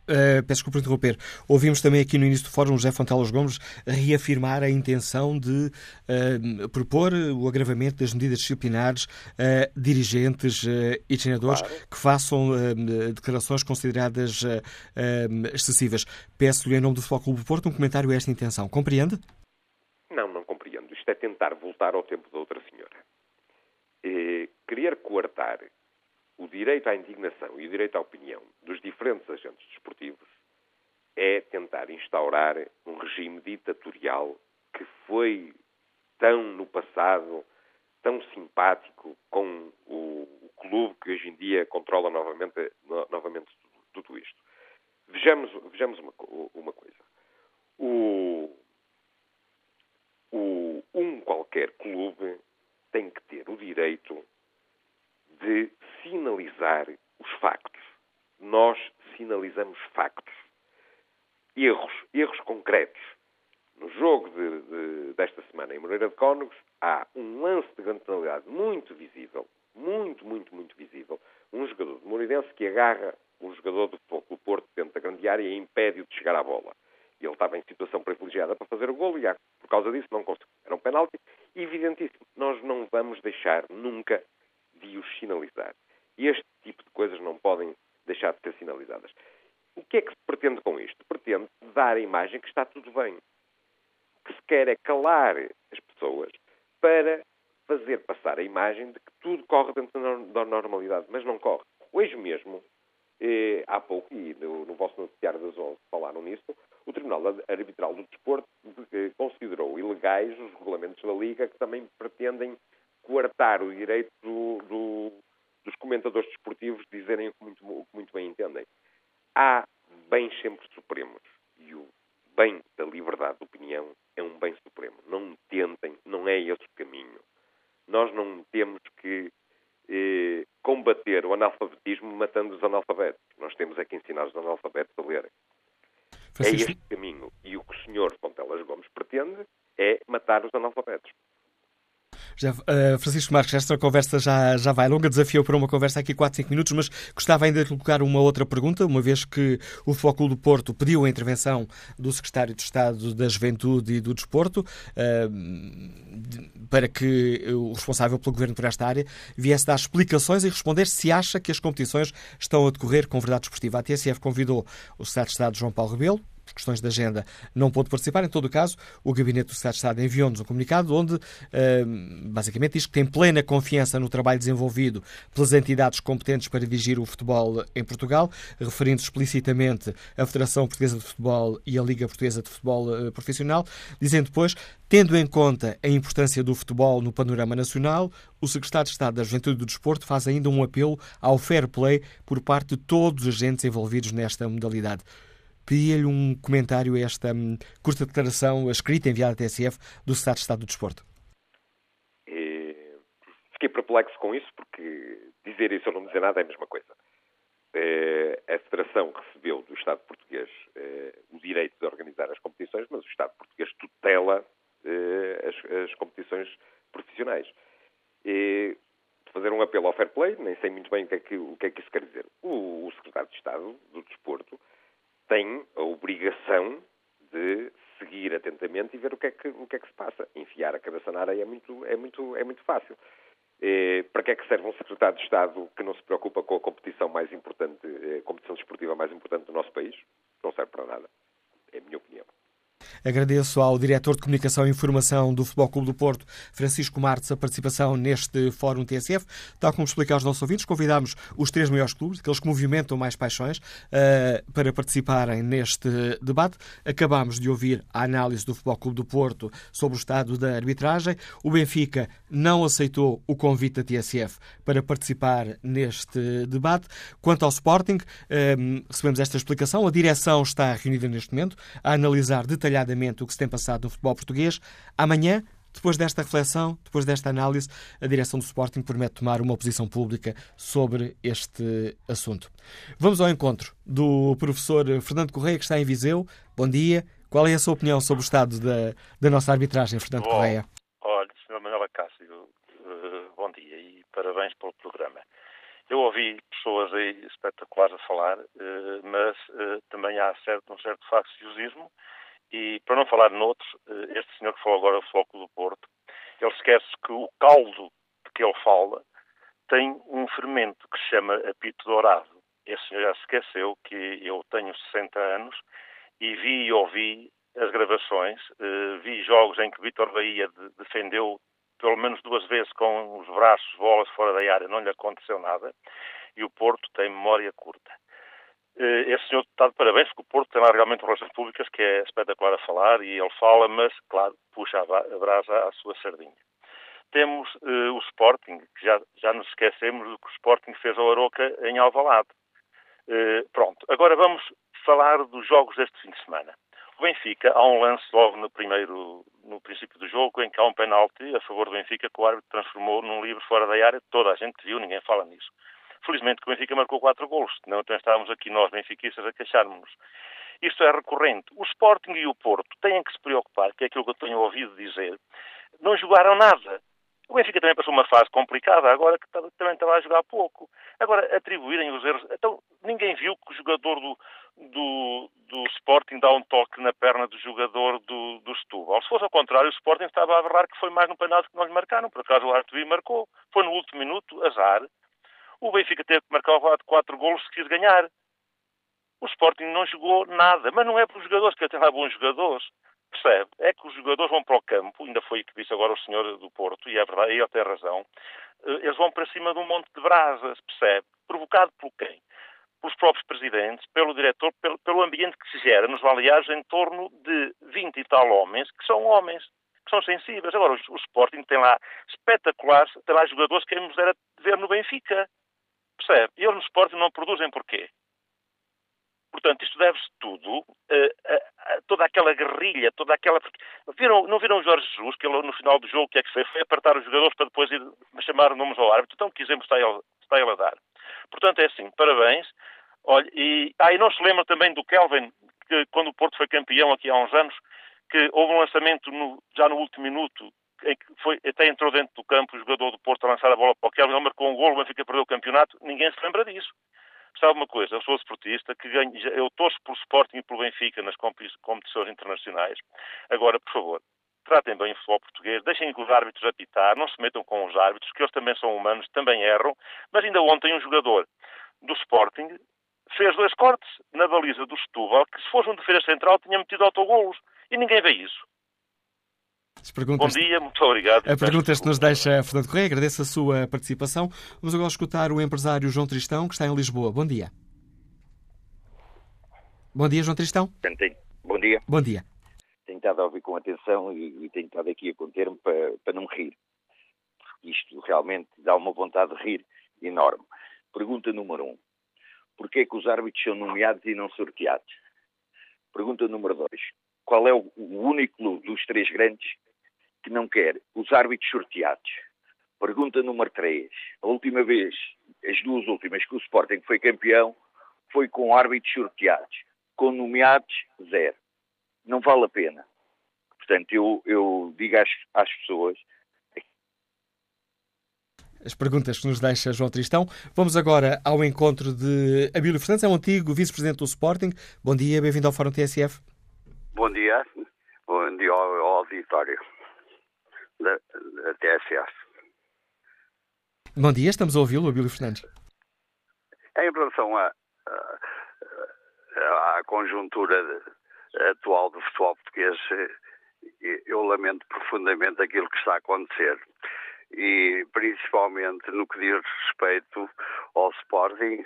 Speaker 1: Uh, peço desculpa interromper. Ouvimos também aqui no início do fórum José Fontelas Gomes reafirmar a intenção de uh, propor o agravamento das medidas disciplinares a uh, dirigentes e treinadores claro. que façam declarações consideradas excessivas. Peço-lhe, em nome do Futebol Clube do Porto, um comentário a esta intenção. Compreende?
Speaker 10: Não, não compreendo. Isto é tentar voltar ao tempo da outra senhora. E querer coartar o direito à indignação e o direito à opinião dos diferentes agentes desportivos é tentar instaurar um regime ditatorial que foi tão no passado, tão simpático com o, o clube que hoje em dia controla novamente, no, novamente tudo, isto. Vejamos, vejamos uma, uma coisa. O, o, um qualquer clube tem que ter o direito de sinalizar os factos. Nós sinalizamos factos. Erros, erros concretos. No jogo de, de, desta semana em Moreira de Cónegos, há um lance de grande penalidade muito visível, muito, muito, muito visível. Um jogador de Moreirense que agarra um jogador do Foco Porto dentro da grande área e impede-o de chegar à bola. Ele estava em situação privilegiada para fazer o golo e, por causa disso, não conseguiu. Era um penalti evidentíssimo. Nós não vamos deixar nunca de os sinalizar. E este tipo de coisas não podem deixar de ser sinalizadas. O que é que se pretende com isto? Pretende dar a imagem que está tudo bem. O que se quer é calar as pessoas para fazer passar a imagem de que tudo corre dentro da normalidade, mas não corre. Hoje mesmo, eh, há pouco, e no, no vosso noticiário das 11 falaram nisso, o Tribunal Arbitral do Desporto eh, considerou ilegais os regulamentos da Liga que também pretendem coartar o direito do, do, dos comentadores desportivos dizerem o que, muito, o que muito bem entendem. Há bens sempre supremos e o bem da liberdade de opinião é um bem supremo. Não tentem, não é esse o caminho. Nós não temos que eh, combater o analfabetismo matando os analfabetos. Nós temos é que ensinar os analfabetos a lerem. É este o caminho. E o que o senhor Fontelas Gomes pretende é matar os analfabetos.
Speaker 1: Já, uh, Francisco Marques, esta conversa já, já vai longa, desafio para uma conversa aqui 4, 5 minutos, mas gostava ainda de colocar uma outra pergunta, uma vez que o Futebol do Porto pediu a intervenção do Secretário de Estado da Juventude e do Desporto uh, para que o responsável pelo Governo por esta área viesse dar explicações e responder se acha que as competições estão a decorrer com verdade desportiva. A TSF convidou o Secretário de Estado João Paulo Rebelo, questões de agenda, não pôde participar. Em todo o caso, o Gabinete do Secretário de Estado enviou-nos um comunicado onde, uh, basicamente, diz que tem plena confiança no trabalho desenvolvido pelas entidades competentes para dirigir o futebol em Portugal, referindo explicitamente a Federação Portuguesa de Futebol e a Liga Portuguesa de Futebol uh, Profissional, dizendo depois, tendo em conta a importância do futebol no panorama nacional, o Secretário de Estado da Juventude e do Desporto faz ainda um apelo ao fair play por parte de todos os agentes envolvidos nesta modalidade pedia-lhe um comentário a esta um, curta declaração escrita enviada à TSF do Secretário de Estado do Desporto.
Speaker 10: Fiquei perplexo com isso, porque dizer isso ou não dizer nada é a mesma coisa. É, a Federação recebeu do Estado português é, o direito de organizar as competições, mas o Estado português tutela é, as, as, competições profissionais. E fazer um apelo ao fair play, nem sei muito bem o que é que, o que, é que isso quer dizer. O, o Secretário de Estado do Desporto tem a obrigação de seguir atentamente e ver o que é que, o que, é que se passa. Enfiar a cabeça na areia é muito, é muito, é muito fácil. Eh, para que é que serve um secretário de Estado que não se preocupa com a competição mais importante, eh, competição desportiva mais importante do nosso país? Não serve para nada. É a minha opinião.
Speaker 1: Agradeço ao diretor de Comunicação e Informação do Futebol Clube do Porto, Francisco Martes, a participação neste Fórum TSF. Tal como expliquei aos nossos ouvintes, convidámos os três maiores clubes, aqueles que movimentam mais paixões, uh, para participarem neste debate. Acabámos de ouvir a análise do Futebol Clube do Porto sobre o estado da arbitragem. O Benfica não aceitou o convite da TSF para participar neste debate. Quanto ao Sporting, uh, recebemos esta explicação. A direção está reunida neste momento a analisar detalhadamente o que se tem passado no futebol português. Amanhã Depois desta reflexão, depois desta análise, a direção do Sporting promete tomar uma posição pública sobre este assunto. Vamos ao encontro do professor Fernando Correia, que está em Viseu. Bom dia. Qual é a sua opinião sobre o estado da, da nossa arbitragem, Fernando
Speaker 11: bom,
Speaker 1: Correia?
Speaker 11: Olha, Sr. Manuel Acácio, uh, bom dia e parabéns pelo programa. Eu ouvi pessoas aí espetaculares a falar, uh, mas uh, também há certo, um certo facciosismo e, para não falar noutros, este senhor que falou agora, o Floco do Porto, ele esquece que o caldo de que ele fala tem um fermento que se chama apito dourado. Esse senhor já se esqueceu que eu tenho 60 anos e vi e ouvi as gravações, vi jogos em que Vitor Bahia defendeu pelo menos duas vezes com os braços, bolas fora da área, não lhe aconteceu nada, e o Porto tem memória curta. Eh, esse senhor está de parabéns, porque o Porto tem lá realmente relações públicas que é espetacular a falar, e ele fala, mas, claro, puxa a brasa à sua sardinha. Temos uh, o Sporting, que já, já nos esquecemos do que o Sporting fez ao Aroca em Alvalade. Uh, pronto, agora vamos falar dos jogos deste fim de semana. O Benfica, há um lance logo no primeiro, no princípio do jogo, em que há um penalti a favor do Benfica que o árbitro transformou num livre fora da área. Toda a gente viu, ninguém fala nisso. Felizmente que o Benfica marcou quatro golos, senão então estávamos aqui nós, benfiquistas, a queixarmos-nos. Isto é recorrente. O Sporting e o Porto têm que se preocupar, que é aquilo que eu tenho ouvido dizer, não jogaram nada. O Benfica também passou uma fase complicada, agora que também estava a jogar pouco. Agora, atribuírem os erros. Então, ninguém viu que o jogador do, do, do Sporting dá um toque na perna do jogador do, do Setúbal. Se fosse ao contrário, o Sporting estava a berrar que foi mais no penalti que lhe marcaram. Por acaso o Arthur marcou. Foi no último minuto, azar. O Benfica teve que marcar o de quatro golos se quis ganhar. O Sporting não jogou nada. Mas não é para os jogadores, que até lá bons jogadores. Percebe? É que os jogadores vão para o campo, ainda foi o que disse agora o senhor do Porto, e é verdade, ele tem razão, eh, eles vão para cima de um monte de brasas, percebe? Provocado por quem? pelos próprios presidentes, pelo diretor, pelo, pelo ambiente que se gera nos baleares em torno de 20 e tal homens, que são homens, que são sensíveis. Agora, o, o Sporting tem lá espetaculares, tem lá jogadores que queremos era ver no Benfica. Percebe? E eles no Sporting não produzem porquê? Portanto, isto deve-se tudo a, a, a, toda aquela guerrilha, toda aquela. Viram, não viram o Jorge Jesus, que ele no final do jogo, o que é que fez? Foi apertar os jogadores para depois ir chamar nomes ao árbitro. Então, que exemplo está ele, está ele a dar? Portanto, é assim, parabéns. Olha, e, ah, e não se lembra também do Kelvin, que quando o Porto foi campeão aqui há uns anos, que houve um lançamento no, já no último minuto, em que foi, até entrou dentro do campo o jogador do Porto a lançar a bola para o Kelvin, ele marcou um gol, o Benfica perdeu o campeonato, ninguém se lembra disso. Sabe uma coisa, eu sou esportista, que ganho, eu torço pelo Sporting e pelo Benfica nas competições internacionais. Agora, por favor, tratem bem o futebol português, deixem os árbitros apitar, não se metam com os árbitros, que eles também são humanos, também erram. Mas ainda ontem um jogador do Sporting fez dois cortes na baliza do Setúbal, que se fosse um defesa central tinha metido autogolos. E ninguém vê isso. Bom dia, muito obrigado.
Speaker 1: A pergunta que nos deixa Fernando Correia, agradeço a sua participação. Vamos agora escutar o empresário João Tristão, que está em Lisboa. Bom dia. Bom dia, João Tristão.
Speaker 12: Bom dia.
Speaker 1: Bom dia.
Speaker 12: Tenho estado a ouvir com atenção e, e tenho estado aqui a conter-me para, para não rir. Porque isto realmente dá uma vontade de rir enorme. Pergunta número um. Porquê é que os árbitros são nomeados e não sorteados? Pergunta número dois. Qual é o, o único clube dos três grandes que não quer os árbitros sorteados? Pergunta número três. A última vez, as duas últimas que o Sporting foi campeão, foi com árbitros sorteados. Com nomeados, zero. Não vale a pena. Portanto, eu, eu digo às, às pessoas
Speaker 1: as perguntas que nos deixa João Tristão. Vamos agora ao encontro de Abílio Fernandes, é um antigo vice-presidente do Sporting. Bom dia, bem-vindo ao Fórum TSF.
Speaker 13: Bom dia, bom dia ao, ao auditório da, da, TSF.
Speaker 1: Bom dia, estamos a ouvi-lo, Abílio Fernandes.
Speaker 13: Em relação à conjuntura atual do futebol português, eu lamento profundamente aquilo que está a acontecer e principalmente no que diz respeito ao Sporting,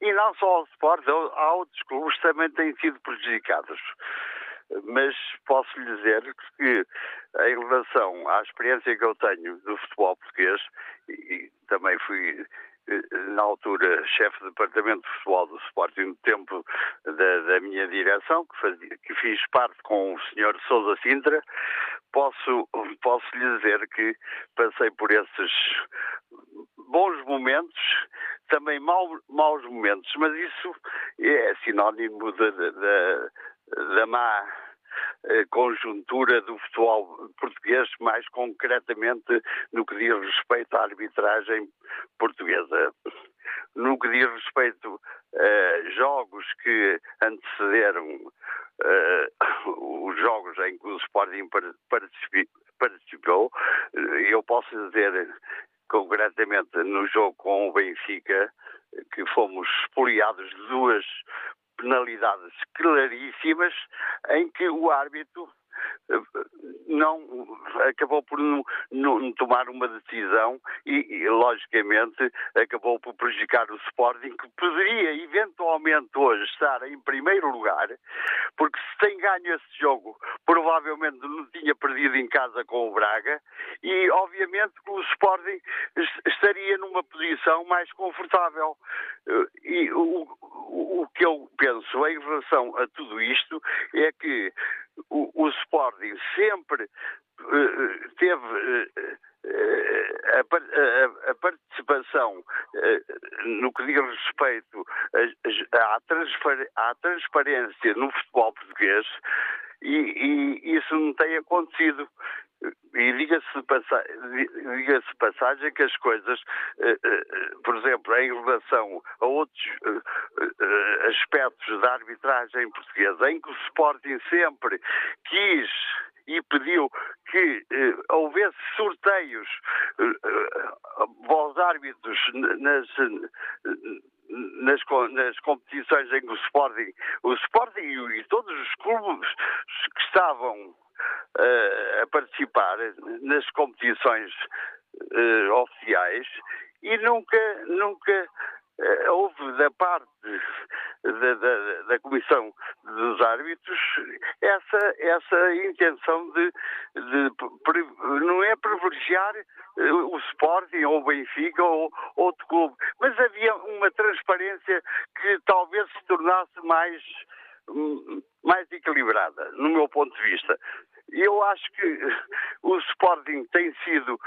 Speaker 13: e não só ao Sporting, há outros clubes que também têm sido prejudicados. Mas posso lhe dizer que, em relação à experiência que eu tenho do futebol português, e também fui na altura chefe de departamento de futebol do Sporting no tempo da, da minha direção, que, fazia, que, fiz parte com o senhor Sousa Sintra, posso, posso lhe dizer que passei por esses bons momentos, também mau, maus momentos, mas isso é sinónimo da, da má eh, conjuntura do futebol português, mais concretamente no que diz respeito à arbitragem portuguesa. No que diz respeito a jogos que antecederam uh, os jogos em que o Sporting participou, eu posso dizer concretamente no jogo com o Benfica que fomos expoliados de duas penalidades claríssimas em que o árbitro não acabou por não, não, tomar uma decisão e, e, logicamente, acabou por prejudicar o Sporting, que poderia eventualmente hoje estar em primeiro lugar, porque se tem ganho esse jogo, provavelmente não tinha perdido em casa com o Braga e, obviamente, que o Sporting estaria numa posição mais confortável. E o, o, o que eu penso em relação a tudo isto é que o, o Sporting sempre uh, teve uh, a, participação no que diz respeito à, transparência no futebol português e, isso não tem acontecido. E diga-se passa, diga passagem que as coisas, por exemplo, em relação a outros aspectos da arbitragem portuguesa, em que o Sporting sempre quis e pediu que eh, houvesse sorteios eh, aos árbitros nas, nas, nas, competições em que o Sporting, o Sporting e, todos os clubes que estavam uh, a participar nas competições uh, oficiais e nunca, nunca uh, houve da parte da, da, da, Comissão dos Árbitros essa, essa intenção de, de, não é privilegiar o Sporting ou o Benfica ou outro clube, mas havia uma transparência que talvez se tornasse mais hum, mais equilibrada, no meu ponto de vista. Eu acho que o Sporting tem sido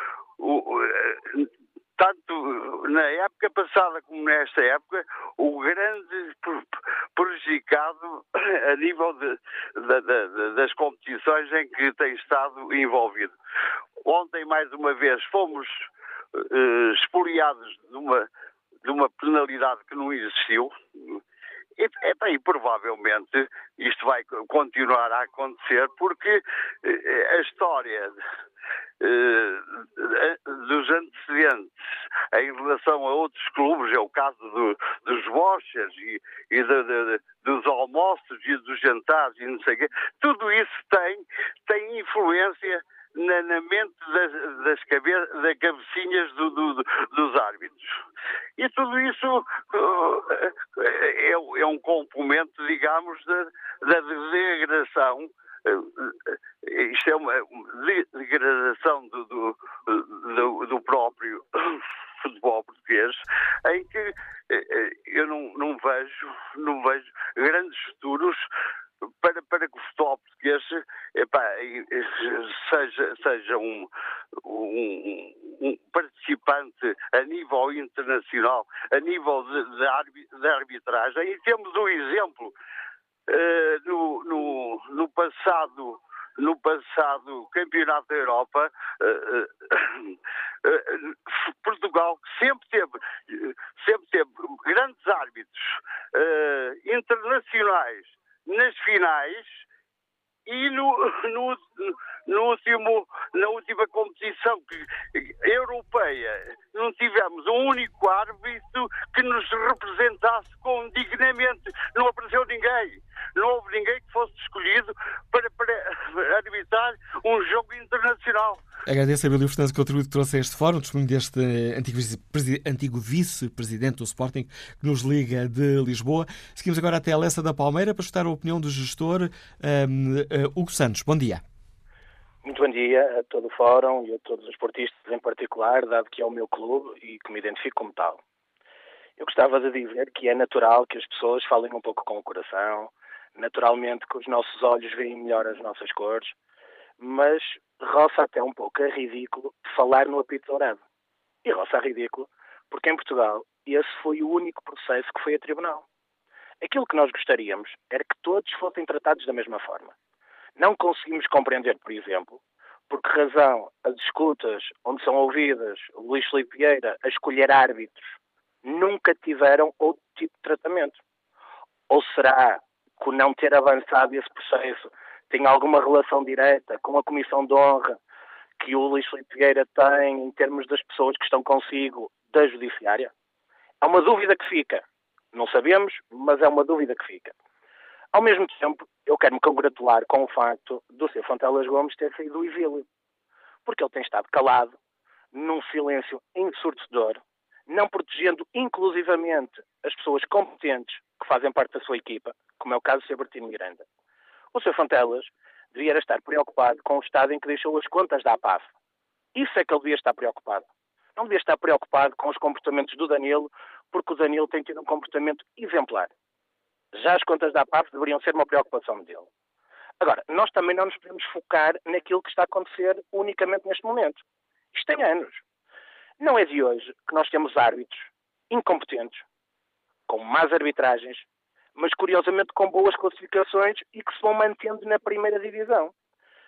Speaker 13: tanto na época passada como nesta época, o grande prejudicado a nível de, de, de, das competições em que tem estado envolvido. Ontem, mais uma vez, fomos uh, expoliados de uma, de uma penalidade que não existiu. E, e, provavelmente isto vai continuar a acontecer porque eh, a história eh, dos antecedentes em relação a outros clubes, é o caso do, dos bochas e, e de, de, dos almoços e dos jantares e não sei o quê, tudo isso tem, tem influência na, na mente das, das, cabe, das cabecinhas do, do, dos árbitros. E tudo isso uh, é, é, um complemento, digamos, da, da degradação isto é uma degradação do, do, do, do próprio futebol português, em que eh, eh, eu não, não, vejo, não vejo grandes futuros para, para que o futebol português epá, seja, seja um, um, um, participante a nível internacional, a nível de, de arbitragem. E temos um exemplo uh, no, no, no passado no passado Campeonato da Europa, uh, uh, Portugal sempre teve, sempre teve grandes árbitros internacionais nas finais e no, no, no último, na última competição europeia não tivemos um único árbitro que nos representasse com dignamente. Não apareceu ninguém. Não houve ninguém que fosse escolhido para, para arbitrar um jogo internacional.
Speaker 1: Agradeço a Abelio Fernandes o contributo que trouxe a este fórum, testemunho deste antigo vice-presidente do Sporting que nos liga de Lisboa. Seguimos agora até a Lessa da Palmeira para escutar a opinião do gestor um, uh, Hugo Santos. Bom dia.
Speaker 14: Muito bom dia a todo o fórum e a todos os esportistas em particular, dado que é o meu clube e que me identifico como tal. Eu gostava de dizer que é natural que as pessoas falem um pouco com o coração, naturalmente que os nossos olhos veem melhor as nossas cores, mas roça até um pouco a ridículo falar no apito dourado. E roça a ridículo porque em Portugal esse foi o único processo que foi a tribunal. Aquilo que nós gostaríamos era que todos fossem tratados da mesma forma. Não conseguimos compreender, por exemplo, por que razão as escutas onde são ouvidas Luís Filipe Vieira a escolher árbitros nunca tiveram outro tipo de tratamento? Ou será que o não ter avançado esse processo tem alguma relação direta com a Comissão de Honra que o Luís Filipe Vieira tem em termos das pessoas que estão consigo da Judiciária? É uma dúvida que fica. Não sabemos, mas é uma dúvida que fica. Ao mesmo tempo, eu quero me congratular com o facto do Sr. Fontelas Gomes ter saído do exílio. Porque ele tem estado calado, num silêncio ensurdecedor, não protegendo inclusivamente as pessoas competentes que fazem parte da sua equipa, como é o caso do Sr. Bertino Miranda. O Sr. Fontelas devia estar preocupado com o estado em que deixou as contas da APAF. Isso é que ele devia estar preocupado. Não devia estar preocupado com os comportamentos do Danilo, porque o Danilo tem tido um comportamento exemplar. Já as contas da APAF deveriam ser uma preocupação dele. Agora, nós também não nos podemos focar naquilo que está a acontecer unicamente neste momento. Isto tem anos. Não é de hoje que nós temos árbitros incompetentes, com más arbitragens, mas curiosamente com boas classificações e que se vão mantendo na primeira divisão.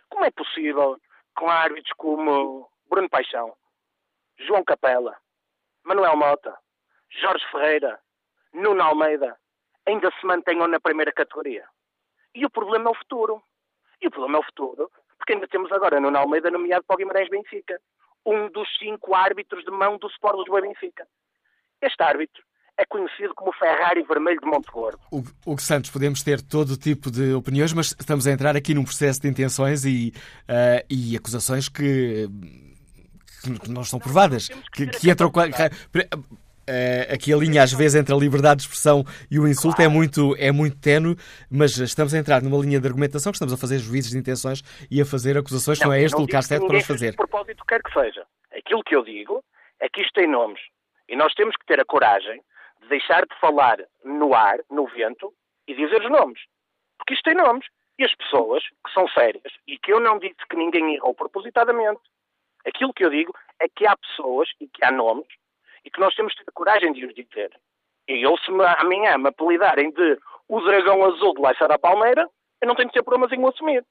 Speaker 14: Como é possível com árbitros como Bruno Paixão, João Capela, Manuel Mota, Jorge Ferreira, Nuno Almeida ainda se mantenham na primeira categoria? E o problema é o futuro. E o problema é o futuro, porque ainda temos agora Nuno Almeida nomeado para o Guimarães Benfica, um dos cinco árbitros de mão do Sport Lisboa Benfica. Este árbitro é conhecido como Ferrari Vermelho de Montegordo.
Speaker 1: O Hugo Santos, podemos ter todo tipo de opiniões, mas estamos a entrar aqui num processo de intenções e, uh, e acusações que, que não estão provadas, que, que entram... Uh, aqui a linha, às vezes, entre a liberdade de expressão e o insulto claro. é muito, é muito tenue, mas estamos a entrar numa linha de argumentação que estamos a fazer juízes de intenções e a fazer acusações não, não é este o lugar certo para fazer. De
Speaker 14: propósito, quer que seja. Aquilo que eu digo é que isto tem nomes e nós temos que ter a coragem deixar de falar no ar, no vento e dizer os nomes. Porque isto tem nomes. E as pessoas que são sérias e que eu não disse que ninguém errou propositadamente, aquilo que eu digo é que há pessoas e que há nomes e que nós temos que ter coragem de os dizer. E eu, se me, amanhã me apelidarem de o dragão azul de Leicester da Palmeira, eu não tenho que ter problemas em o assumir.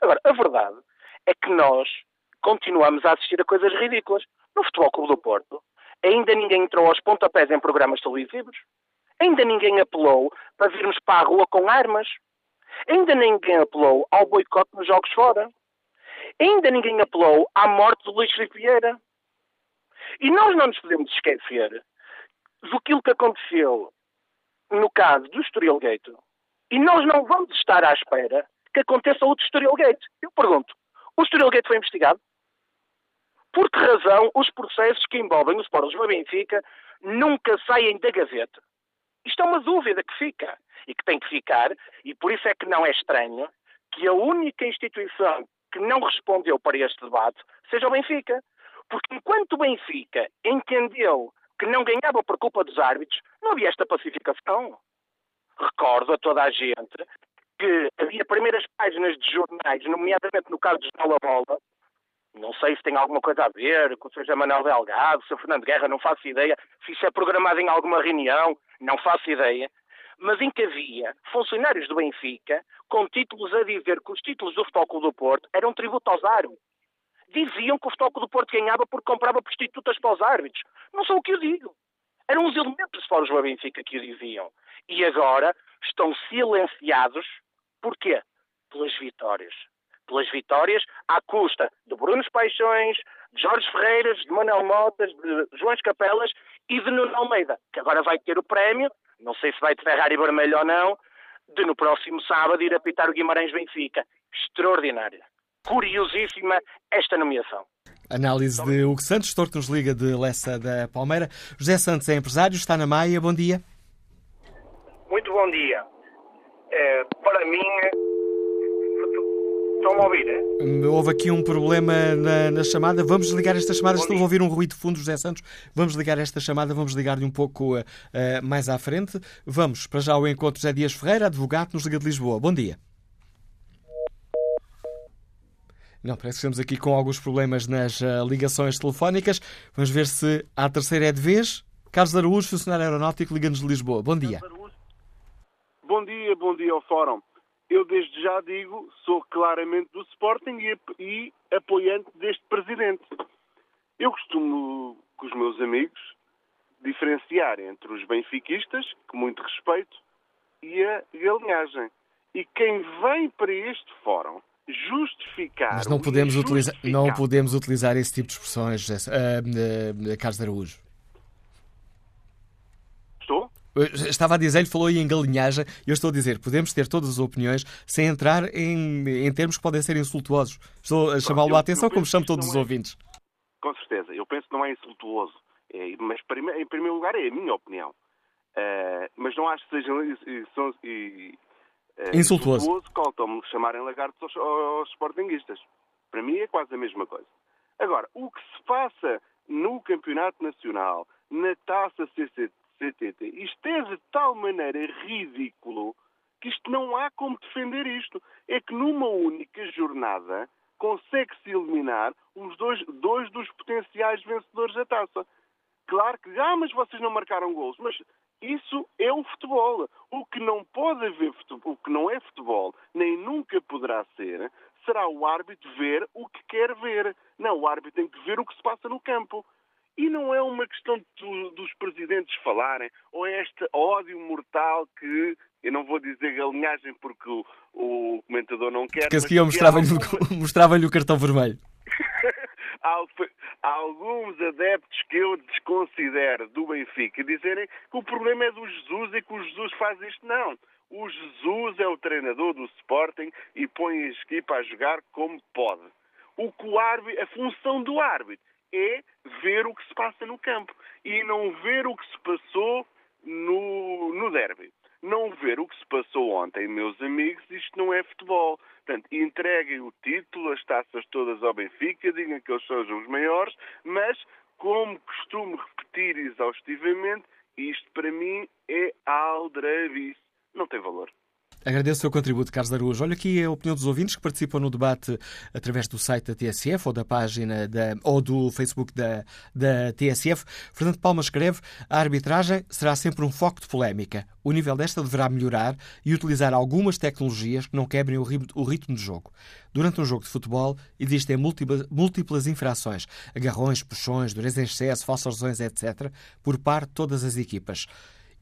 Speaker 14: Agora, a verdade é que nós continuamos a assistir a coisas ridículas. No Futebol Clube do Porto, ainda ninguém entrou aos pontapés em programas televisivos. Ainda ninguém apelou para virmos para a rua com armas. Ainda ninguém apelou ao boicote nos jogos fora. Ainda ninguém apelou à morte do Luís Vieira. E nós não nos podemos esquecer do que aconteceu no caso do Estoril Gate. E nós não vamos estar à espera que aconteça outro Estoril Gate. Eu pergunto, o Estoril Gate foi investigado? Por que razão os processos que envolvem os Sport Lisboa Benfica nunca saem da gaveta? Isto é uma dúvida que fica e que tem que ficar, e por isso é que não é estranho que a única instituição que não respondeu para este debate seja o Benfica. Porque enquanto o Benfica entendeu que não ganhava por culpa dos árbitros, não havia esta pacificação. Recordo a toda a gente que havia primeiras páginas de jornais, nomeadamente no caso de Jornal a Bola, não sei se tem alguma coisa a ver com o Sr. Manuel Delgado, o Sr. Fernando Guerra, não faço ideia. Se isso é programado em alguma reunião, não faço ideia. Mas em que havia funcionários do Benfica com títulos a dizer que os títulos do Futebol Clube do Porto eram tributo aos árbitros diziam que o Futebol do Porto ganhava porque comprava prostitutas para os árbitros. Não sou o que eu digo. Eram os elementos fora do Benfica que o diziam. E agora estão silenciados. Porquê? Pelas vitórias. Pelas vitórias à custa de Bruno Paixões, de Jorge Ferreiras, de Manuel Motas, de João Capelas e de Nuno Almeida, que agora vai ter o prémio, não sei se vai de Ferrari vermelho ou não, de no próximo sábado ir apitar o Guimarães Benfica. Extraordinária curiosíssima esta nomeação.
Speaker 1: Análise de Hugo Santos, Torto nos liga de Lessa da Palmeira. José Santos é empresário, está na Maia. Bom dia.
Speaker 15: Muito bom dia. É, para mim, estão a ouvir? É?
Speaker 1: Houve aqui um problema na, na chamada. Vamos ligar esta chamada. Estou a ouvir um ruído de fundo, José Santos. Vamos ligar esta chamada, vamos ligar-lhe um pouco uh, mais à frente. Vamos para já ao encontro José Dias Ferreira, advogado nos Liga de Lisboa. Bom dia. Não, parece que estamos aqui com alguns problemas nas uh, ligações telefónicas. Vamos ver se a terceira é de vez. Carlos Araújo, funcionário aeronáutico, Liga-nos de Lisboa. Bom dia.
Speaker 16: Bom dia, bom dia ao Fórum. Eu desde já digo, sou claramente do Sporting e, e apoiante deste presidente. Eu costumo, com os meus amigos, diferenciar entre os benfiquistas, que muito respeito, e a galinhagem. E quem vem para este fórum justificar.
Speaker 1: Mas não podemos, utilizar, não podemos utilizar esse tipo de expressões, uh, uh, Carlos Araújo. Estava a dizer, ele falou em galinhagem, e eu estou a dizer, podemos ter todas as opiniões sem entrar em, em termos que podem ser insultuosos. Estou a chamá-lo a atenção, como chamo todos os
Speaker 16: é,
Speaker 1: ouvintes.
Speaker 16: Com certeza, eu penso que não é insultuoso, é, mas em primeiro lugar é a minha opinião. Uh, mas não acho que sejam
Speaker 1: Uh, insultuoso.
Speaker 16: insultuoso quanto chamarem lagartos aos, aos sportinguistas. Para mim é quase a mesma coisa. Agora, o que se passa no Campeonato Nacional, na taça CTT, isto é de tal maneira ridículo que isto não há como defender isto. É que numa única jornada consegue-se eliminar os dois, dois dos potenciais vencedores da taça. Claro que, ah, mas vocês não marcaram gols. Mas isso é o futebol. O que não pode haver futebol, o que não é futebol, nem nunca poderá ser, será o árbitro ver o que quer ver. Não, o árbitro tem que ver o que se passa no campo. E não é uma questão de, dos presidentes falarem, ou é este ódio mortal que, eu não vou dizer galinhagem porque o, o comentador não quer.
Speaker 1: Porque a seguir mostrava-lhe mostrava o cartão vermelho.
Speaker 16: há alguns adeptos que eu desconsidero do Benfica dizerem que o problema é do Jesus e que o Jesus faz isto. Não. O Jesus é o treinador do Sporting e põe a equipa a jogar como pode. O que o árbitro, a função do árbitro é ver o que se passa no campo e não ver o que se passou no, no derby não ver o que se passou ontem, meus amigos, isto não é futebol. Portanto, entreguem o título, as taças todas ao Benfica, digam que eles sejam os maiores, mas, como costumo repetir exaustivamente, isto para mim é aldrabice. Não tem valor.
Speaker 1: Agradeço o seu contributo, Carlos Araújo. Olha aqui a opinião dos ouvintes que participam no debate através do site da TSF ou da página da, ou do Facebook da, da TSF. Fernando Palma escreve: a arbitragem será sempre um foco de polémica. O nível desta deverá melhorar e utilizar algumas tecnologias que não quebrem o ritmo, o ritmo de jogo. Durante um jogo de futebol existem múltiplas, múltiplas infrações, agarrões, puxões, dureza em excesso, falsas lesões, etc., por parte de todas as equipas.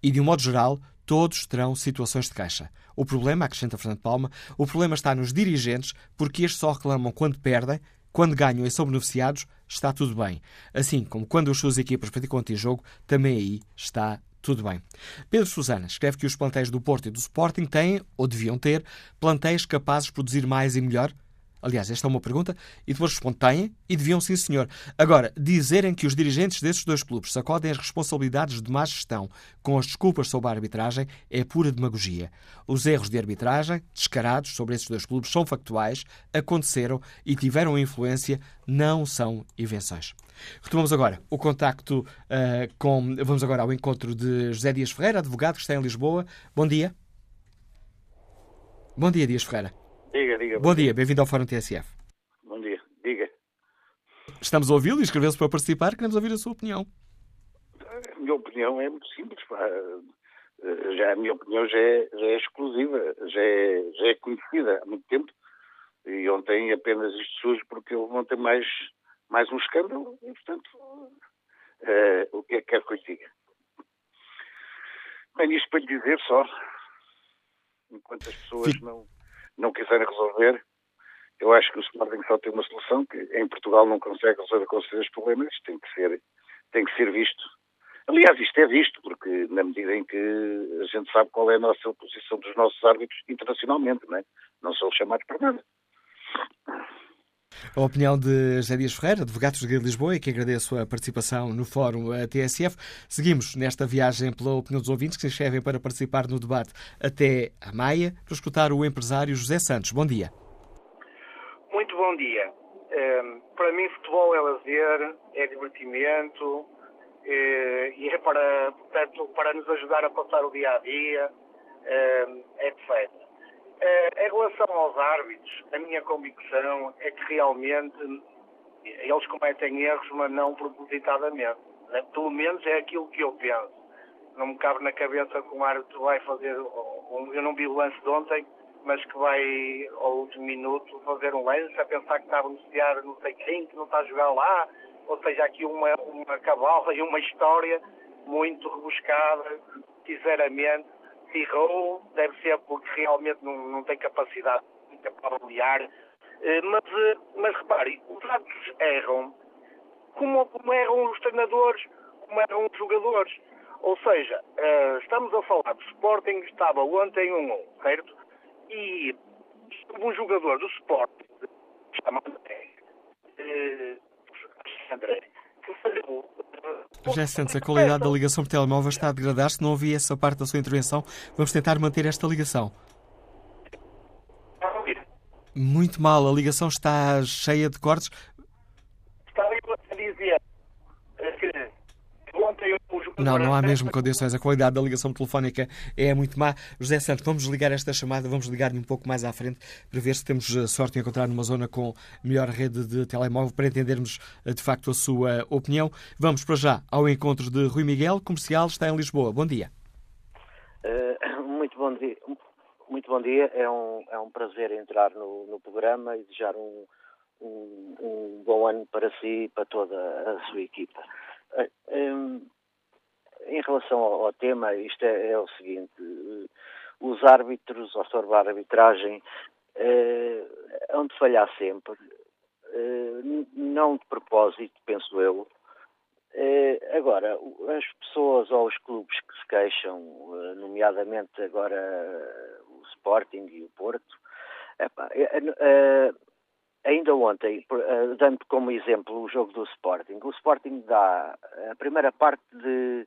Speaker 1: E, de um modo geral, todos terão situações de caixa. O problema, acrescenta Fernando Palma, o problema está nos dirigentes, porque estes só reclamam quando perdem, quando ganham e são beneficiados, está tudo bem. Assim como quando as suas equipas praticam antijogo, também aí está tudo bem. Pedro Susana escreve que os plantéis do Porto e do Sporting têm, ou deviam ter, plantéis capazes de produzir mais e melhor Aliás, esta é uma pergunta e depois responde: têm e deviam sim, senhor. Agora, dizerem que os dirigentes desses dois clubes sacodem as responsabilidades de má gestão com as desculpas sobre a arbitragem é pura demagogia. Os erros de arbitragem, descarados sobre esses dois clubes, são factuais, aconteceram e tiveram influência, não são invenções. Retomamos agora o contacto uh, com. Vamos agora ao encontro de José Dias Ferreira, advogado que está em Lisboa. Bom dia. Bom dia, Dias Ferreira.
Speaker 17: Diga, diga.
Speaker 1: Bom dia, bem-vindo ao Fórum TSF.
Speaker 17: Bom dia, diga.
Speaker 1: Estamos a ouvi-lo e inscreveu-se para participar, queremos ouvir a sua opinião.
Speaker 17: A minha opinião é muito simples. Pá. Já, a minha opinião já é, já é exclusiva, já é, já é conhecida há muito tempo. E ontem apenas isto surge porque houve ontem mais, mais um escândalo e, portanto, uh, o que é que quer que eu diga? Bem, isto para lhe dizer só, enquanto as pessoas não não quiserem resolver, eu acho que o Sporting só tem uma solução, que em Portugal não consegue resolver com os problemas, tem que ser, tem que ser visto. Aliás, isto é visto, porque na medida em que a gente sabe qual é a nossa posição dos nossos árbitros internacionalmente, não é? Não são chamados para nada.
Speaker 1: A opinião de José Dias Ferreira, advogado de Lisboa, e que agradeço a participação no Fórum TSF. Seguimos nesta viagem pela opinião dos ouvintes que se inscrevem para participar no debate até a Maia, para escutar o empresário José Santos. Bom dia.
Speaker 15: Muito bom dia. Ehm, para mim, futebol é lazer, é divertimento eh, e é para, portanto, para nos ajudar a passar o dia a dia, ehm, etc. Eh, em relação aos árbitros, a minha convicção é que realmente eles cometem erros, mas não propositadamente. Né? Pelo menos é aquilo que eu penso. Não me cabe na cabeça que um árbitro vai fazer. Eu não vi o lance de ontem, mas que vai ao último minuto fazer um lance a pensar que está a beneficiar não sei quem, que não está a jogar lá. Ou seja, aqui uma, uma cabala e uma história muito rebuscada, sinceramente. Errou, deve ser porque realmente não, não tem capacidade para avaliar. Eh, mas, eh, mas repare, os árbitros erram como, como erram os treinadores, como erram os jogadores. Ou seja, uh, estamos a falar do Sporting, estava ontem 1-1, um, certo? E um jogador do Sporting, chama André, uh, André, que
Speaker 1: falhou. José Santos, a qualidade da ligação por telemóvel está a degradar-se. Não ouvi essa parte da sua intervenção. Vamos tentar manter esta ligação. Muito mal, a ligação está cheia de cortes. Não, não há mesmo condições. A qualidade da ligação telefónica é muito má. José Santos, vamos ligar esta chamada, vamos ligar-lhe um pouco mais à frente para ver se temos eh, sorte em encontrar numa zona com melhor rede de telemóvel para entendermos eh, de facto a sua opinião. Vamos para já ao encontro de Rui Miguel, comercial, está em Lisboa. Bom dia.
Speaker 18: Uh, muito bom dia. Muito bom dia. É um, é um prazer entrar no, no programa e desejar um, um, um, bom ano para si e para toda a sua equipa. Uh, em relação ao, ao tema, isto é, é, o seguinte: os árbitros, ao observar a arbitragem, eh, hão de falhar sempre, eh, não de propósito, penso eu. Eh, agora, as pessoas ou os clubes que se queixam, eh, nomeadamente agora o Sporting e o Porto, epá, eh, eh, ainda ontem, dando como exemplo o jogo do Sporting, o Sporting dá a primeira parte de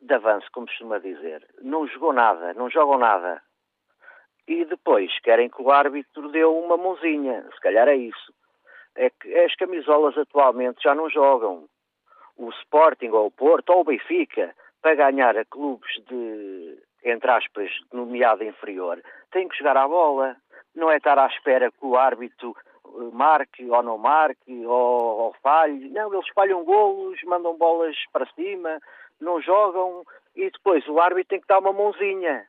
Speaker 18: de avanço, como costuma dizer. Não jogou nada, não jogam nada. E depois querem que o árbitro dê uma mãozinha. Se calhar é isso. É que as camisolas atualmente já não jogam. O Sporting ou o Porto ou o Benfica, para ganhar a clubes de, entre aspas, nomeado inferior, tem que jogar a bola. Não é estar à espera que o árbitro marque ou não marque ou, ou falhe. Não, eles falham golos, mandam bolas para cima, não jogam e depois o árbitro tem que dar uma mãozinha.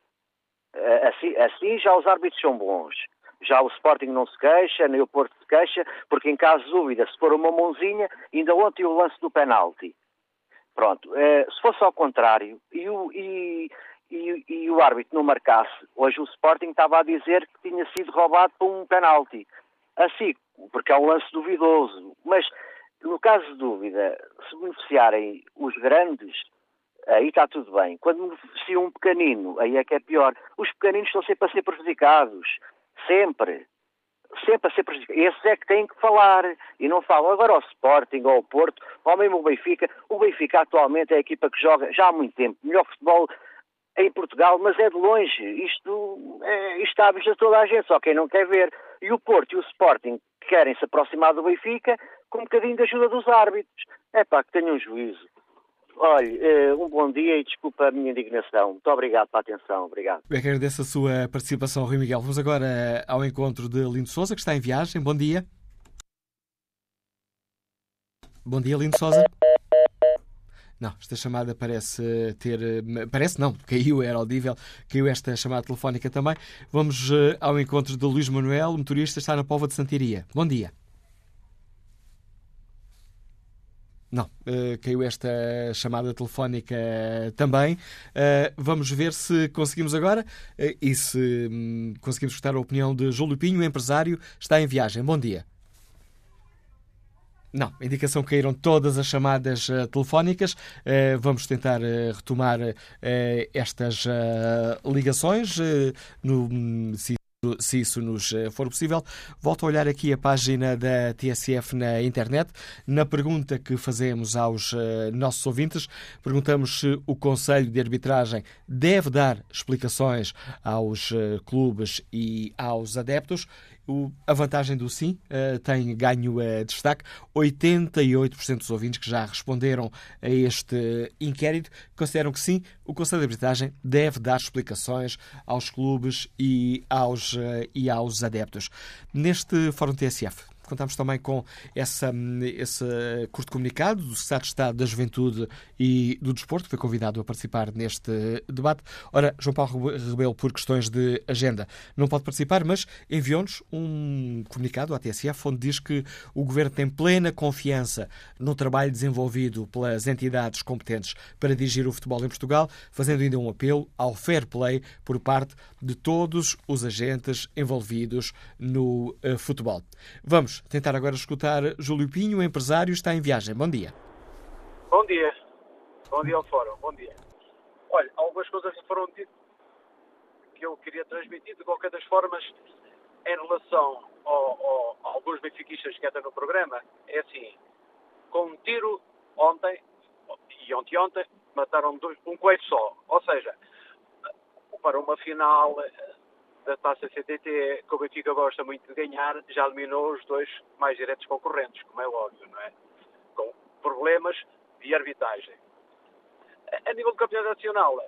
Speaker 18: Eh, assim, assim já os árbitros são bons. Já o Sporting não se queixa, nem o Porto se queixa, porque em caso de dúvida, se for uma mãozinha, ainda ontem o lance do penalti. Pronto, eh, se fosse ao contrário e o, e, e, e o árbitro não marcasse, hoje o Sporting estava a dizer que tinha sido roubado por um penalti. Assim, porque é um lance duvidoso. Mas, no caso de dúvida, se beneficiarem os grandes, aí está tudo bem. Quando se um pequenino, aí é que é pior. Os pequeninos estão sempre a ser prejudicados. Sempre. Sempre a ser prejudicados. Esses é que têm que falar. E não falam agora ao Sporting, ou ao Porto, ou mesmo o Benfica. O Benfica atualmente é a equipa que joga já há muito tempo. Melhor futebol em Portugal, mas é de longe. Isto, é, isto está à vista de toda a gente, só quem não quer ver. E o Porto e o Sporting querem se aproximar do Benfica com um bocadinho de ajuda dos árbitros. É pá, que tenham um juízo. Olhe, eh, um bom dia e desculpa a minha indignação. Muito obrigado pela atenção. Obrigado.
Speaker 1: Eu agradeço a sua participação, Rui Miguel. Vamos agora ao encontro de Lindo Souza, que está em viagem. Bom dia. Bom dia, Lindo Souza. Não, esta chamada parece ter. Parece não, caiu, era audível, caiu esta chamada telefónica também. Vamos eh, ao encontro de Luís Manuel, motorista, está na Pova de Santiria. Bom dia. Não, uh, caiu esta chamada telefónica também. Vamos ver se conseguimos agora e se um, conseguimos escutar a opinião de Júlio Pinho, empresário, está em viagem. Bom dia. Não, indicação caíram todas as chamadas telefónicas. vamos tentar retomar estas ligações no, se se isso nos for possível. Volto a olhar aqui a página da TSF na internet. Na pergunta que fazemos aos nossos ouvintes, perguntamos se o Conselho de Arbitragem deve dar explicações aos clubes e aos adeptos. A vantagem do sim tem ganho destaque. 88% dos ouvintes que já responderam a este inquérito consideram que sim, o Conselho de Arbitragem deve dar explicações aos clubes e aos, e aos adeptos. Neste Fórum TSF, Contamos também com essa, esse curto comunicado do Secretário de Estado da Juventude e do Desporto, que foi convidado a participar neste debate. Ora, João Paulo Rebelo, por questões de agenda, não pode participar, mas enviou-nos um comunicado à TSF onde diz que o Governo tem plena confiança no trabalho desenvolvido pelas entidades competentes para dirigir o futebol em Portugal, fazendo ainda um apelo ao fair play por parte de todos os agentes envolvidos no uh, futebol. Vamos tentar agora escutar Júlio Pinho, empresário, está em viagem. Bom dia.
Speaker 19: Bom dia. Bom dia ao Fórum. Bom dia. Olha, algumas coisas foram ditas que eu queria transmitir, de qualquer das formas, em relação ao, ao, a alguns benfiquistas que entram no programa, é assim, com um tiro ontem e ontem ontem mataram dois, um coelho só. Ou seja, para uma final da taça CTT, que o Benfica gosta muito de ganhar, já eliminou os dois mais diretos concorrentes, como é óbvio, não é? Com problemas de arbitragem. A nível do campeonato nacional,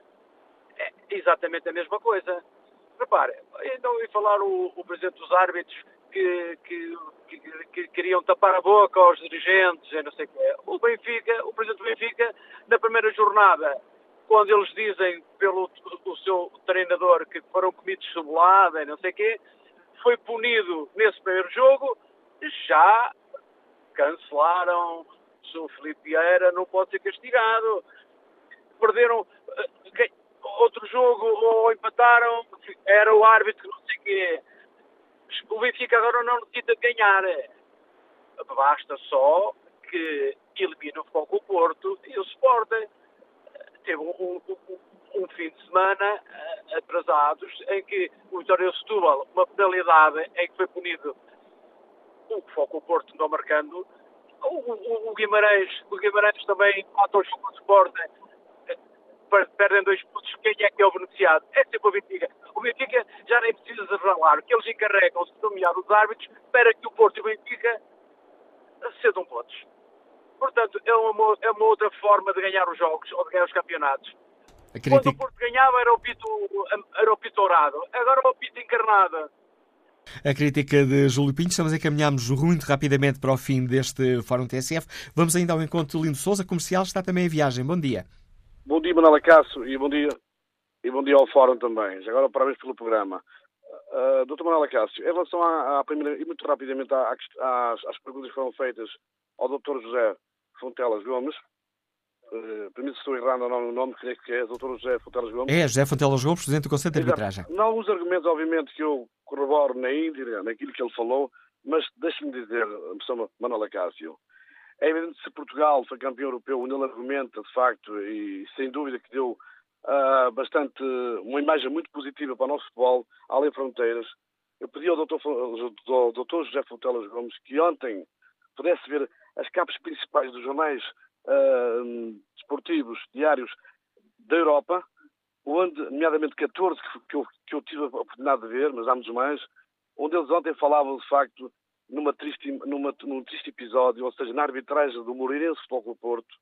Speaker 19: é exatamente a mesma coisa. Repare, ainda ouvi falar o, o presidente dos árbitros que, que, que, que, queriam tapar a boca aos dirigentes, não sei o quê. O Benfica, o presidente do Benfica, na primeira jornada, quando eles dizem pelo o seu treinador que foram comidos cebolada e não sei o quê, foi punido nesse primeiro jogo, já cancelaram, o Felipe Vieira não pode ser castigado, perderam eh, outro jogo ou empataram, era o árbitro não sei o quê. O Benfica agora não necessita de ganhar. Basta só que elimine o Foco Porto e o Sporting teve um, um, um, fim de semana uh, atrasados em que o Vitória Setúbal, uma penalidade em que foi punido o Foco Porto não marcando, o, o, o, Guimarães, o Guimarães também mata o jogo do Sporting, eh, perdem dois pontos, quem é que é o beneficiado? É sempre o Benfica. O Benfica já nem precisa de revelar, que eles encarregam-se de nomear os árbitros para que o Porto e o Benfica cedam pontos. Portanto, é uma, é uma outra forma de ganhar os jogos ou de ganhar os campeonatos. Crítica... Quando o Porto ganhava era o pito, era o pito dourado, agora é o pito encarnado.
Speaker 1: A crítica de Júlio Pinto. Estamos a encaminharmos muito rapidamente para o fim deste Fórum TSF. Vamos ainda ao encontro de Lindo Souza, comercial, está também em viagem. Bom dia.
Speaker 20: Bom dia, Manuela Cássio, e bom dia, e bom dia ao Fórum também. Já agora, parabéns pelo programa. Uh, Doutor Manuela Cássio, em relação à, à, primeira, e muito rapidamente às, às perguntas que foram feitas ao Dr. José Fontelas Gomes. Uh, Permite se estou errando ou não o nome, creio que é o Dr. José Fontelas Gomes.
Speaker 1: É, José Fontelas Gomes, Presidente do Conselho de Arbitragem.
Speaker 20: Não os argumentos, obviamente, que eu corroboro na íntegra, naquilo que ele falou, mas deixe-me dizer, Sr. Manuel Acácio, é evidente que se Portugal foi campeão europeu, argumenta, de facto, e sem dúvida que deu uh, bastante, uma imagem muito positiva para o nosso futebol, além fronteiras, eu pedi. Ao Dr. José Fontelas Gomes que ontem pudesse ver as capas principais dos jornais uh, desportivos diários da Europa, onde, nomeadamente 14 que eu, que eu tive a oportunidade de ver, mas há muitos mais, onde eles ontem falavam de facto numa triste, numa, num triste episódio, ou seja, na arbitragem do Moreirense Futebol Porto,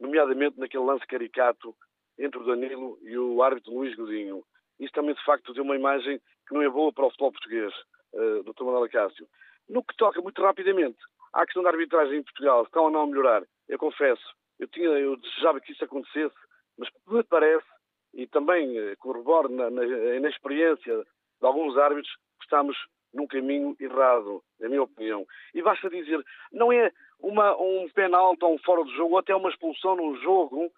Speaker 20: nomeadamente naquele lance caricato entre o Danilo e o árbitro Luís Godinho. Isso também, de facto, deu uma imagem que não é boa para o futebol português, uh, Dr. Manuel Cássio. No que toca, muito rapidamente, à questão da arbitragem em Portugal, está ou não a melhorar, eu confesso, eu, tinha, eu desejava que isso acontecesse, mas me parece, e também eh, corroboro na, na, na experiência de alguns árbitros, que estamos num caminho errado, na minha opinião. E basta dizer, não é uma, um penalti ou um fora de jogo, ou até uma expulsão num jogo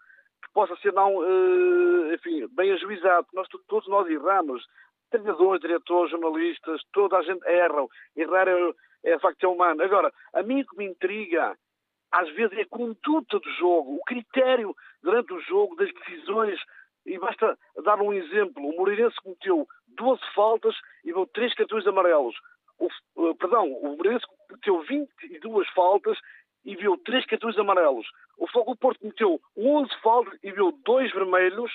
Speaker 20: que possa ser não, uh, enfim, bem ajuizado. Nós, todos nós erramos. Treinadores, diretores, jornalistas, toda a gente erra. Errar é, é facto é humano. Agora, a mim que me intriga, às vezes, é a conduta do jogo, o critério durante o jogo, das decisões. E basta dar um exemplo. O Moreirense cometeu 12 faltas e deu 3 cartões amarelos. O, uh, perdão, o Moreirense cometeu 22 faltas e viu 3 cartões amarelos. O Fogo Porto cometeu 11 faltas e viu 2 vermelhos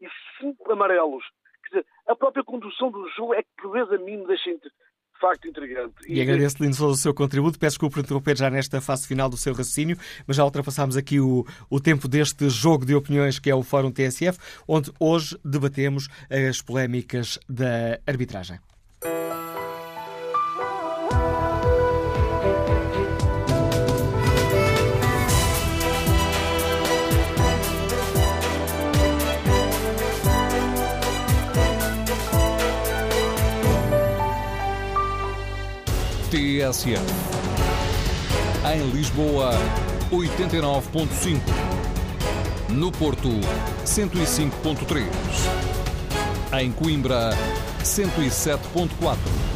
Speaker 20: e 5 amarelos. Dizer, a própria condução do jogo é que vezes a mim me deixa facto intrigante.
Speaker 1: E, e agradeço-lhe o seu contributo. Peço desculpa por interromper já nesta fase final do seu raciocínio, mas já ultrapassámos aqui o, o tempo deste jogo de opiniões que é o Fórum TSF, onde hoje debatemos as polémicas da arbitragem.
Speaker 9: TSF. Em Lisboa, 89.5. No Porto, 105.3. Em Coimbra, 107.4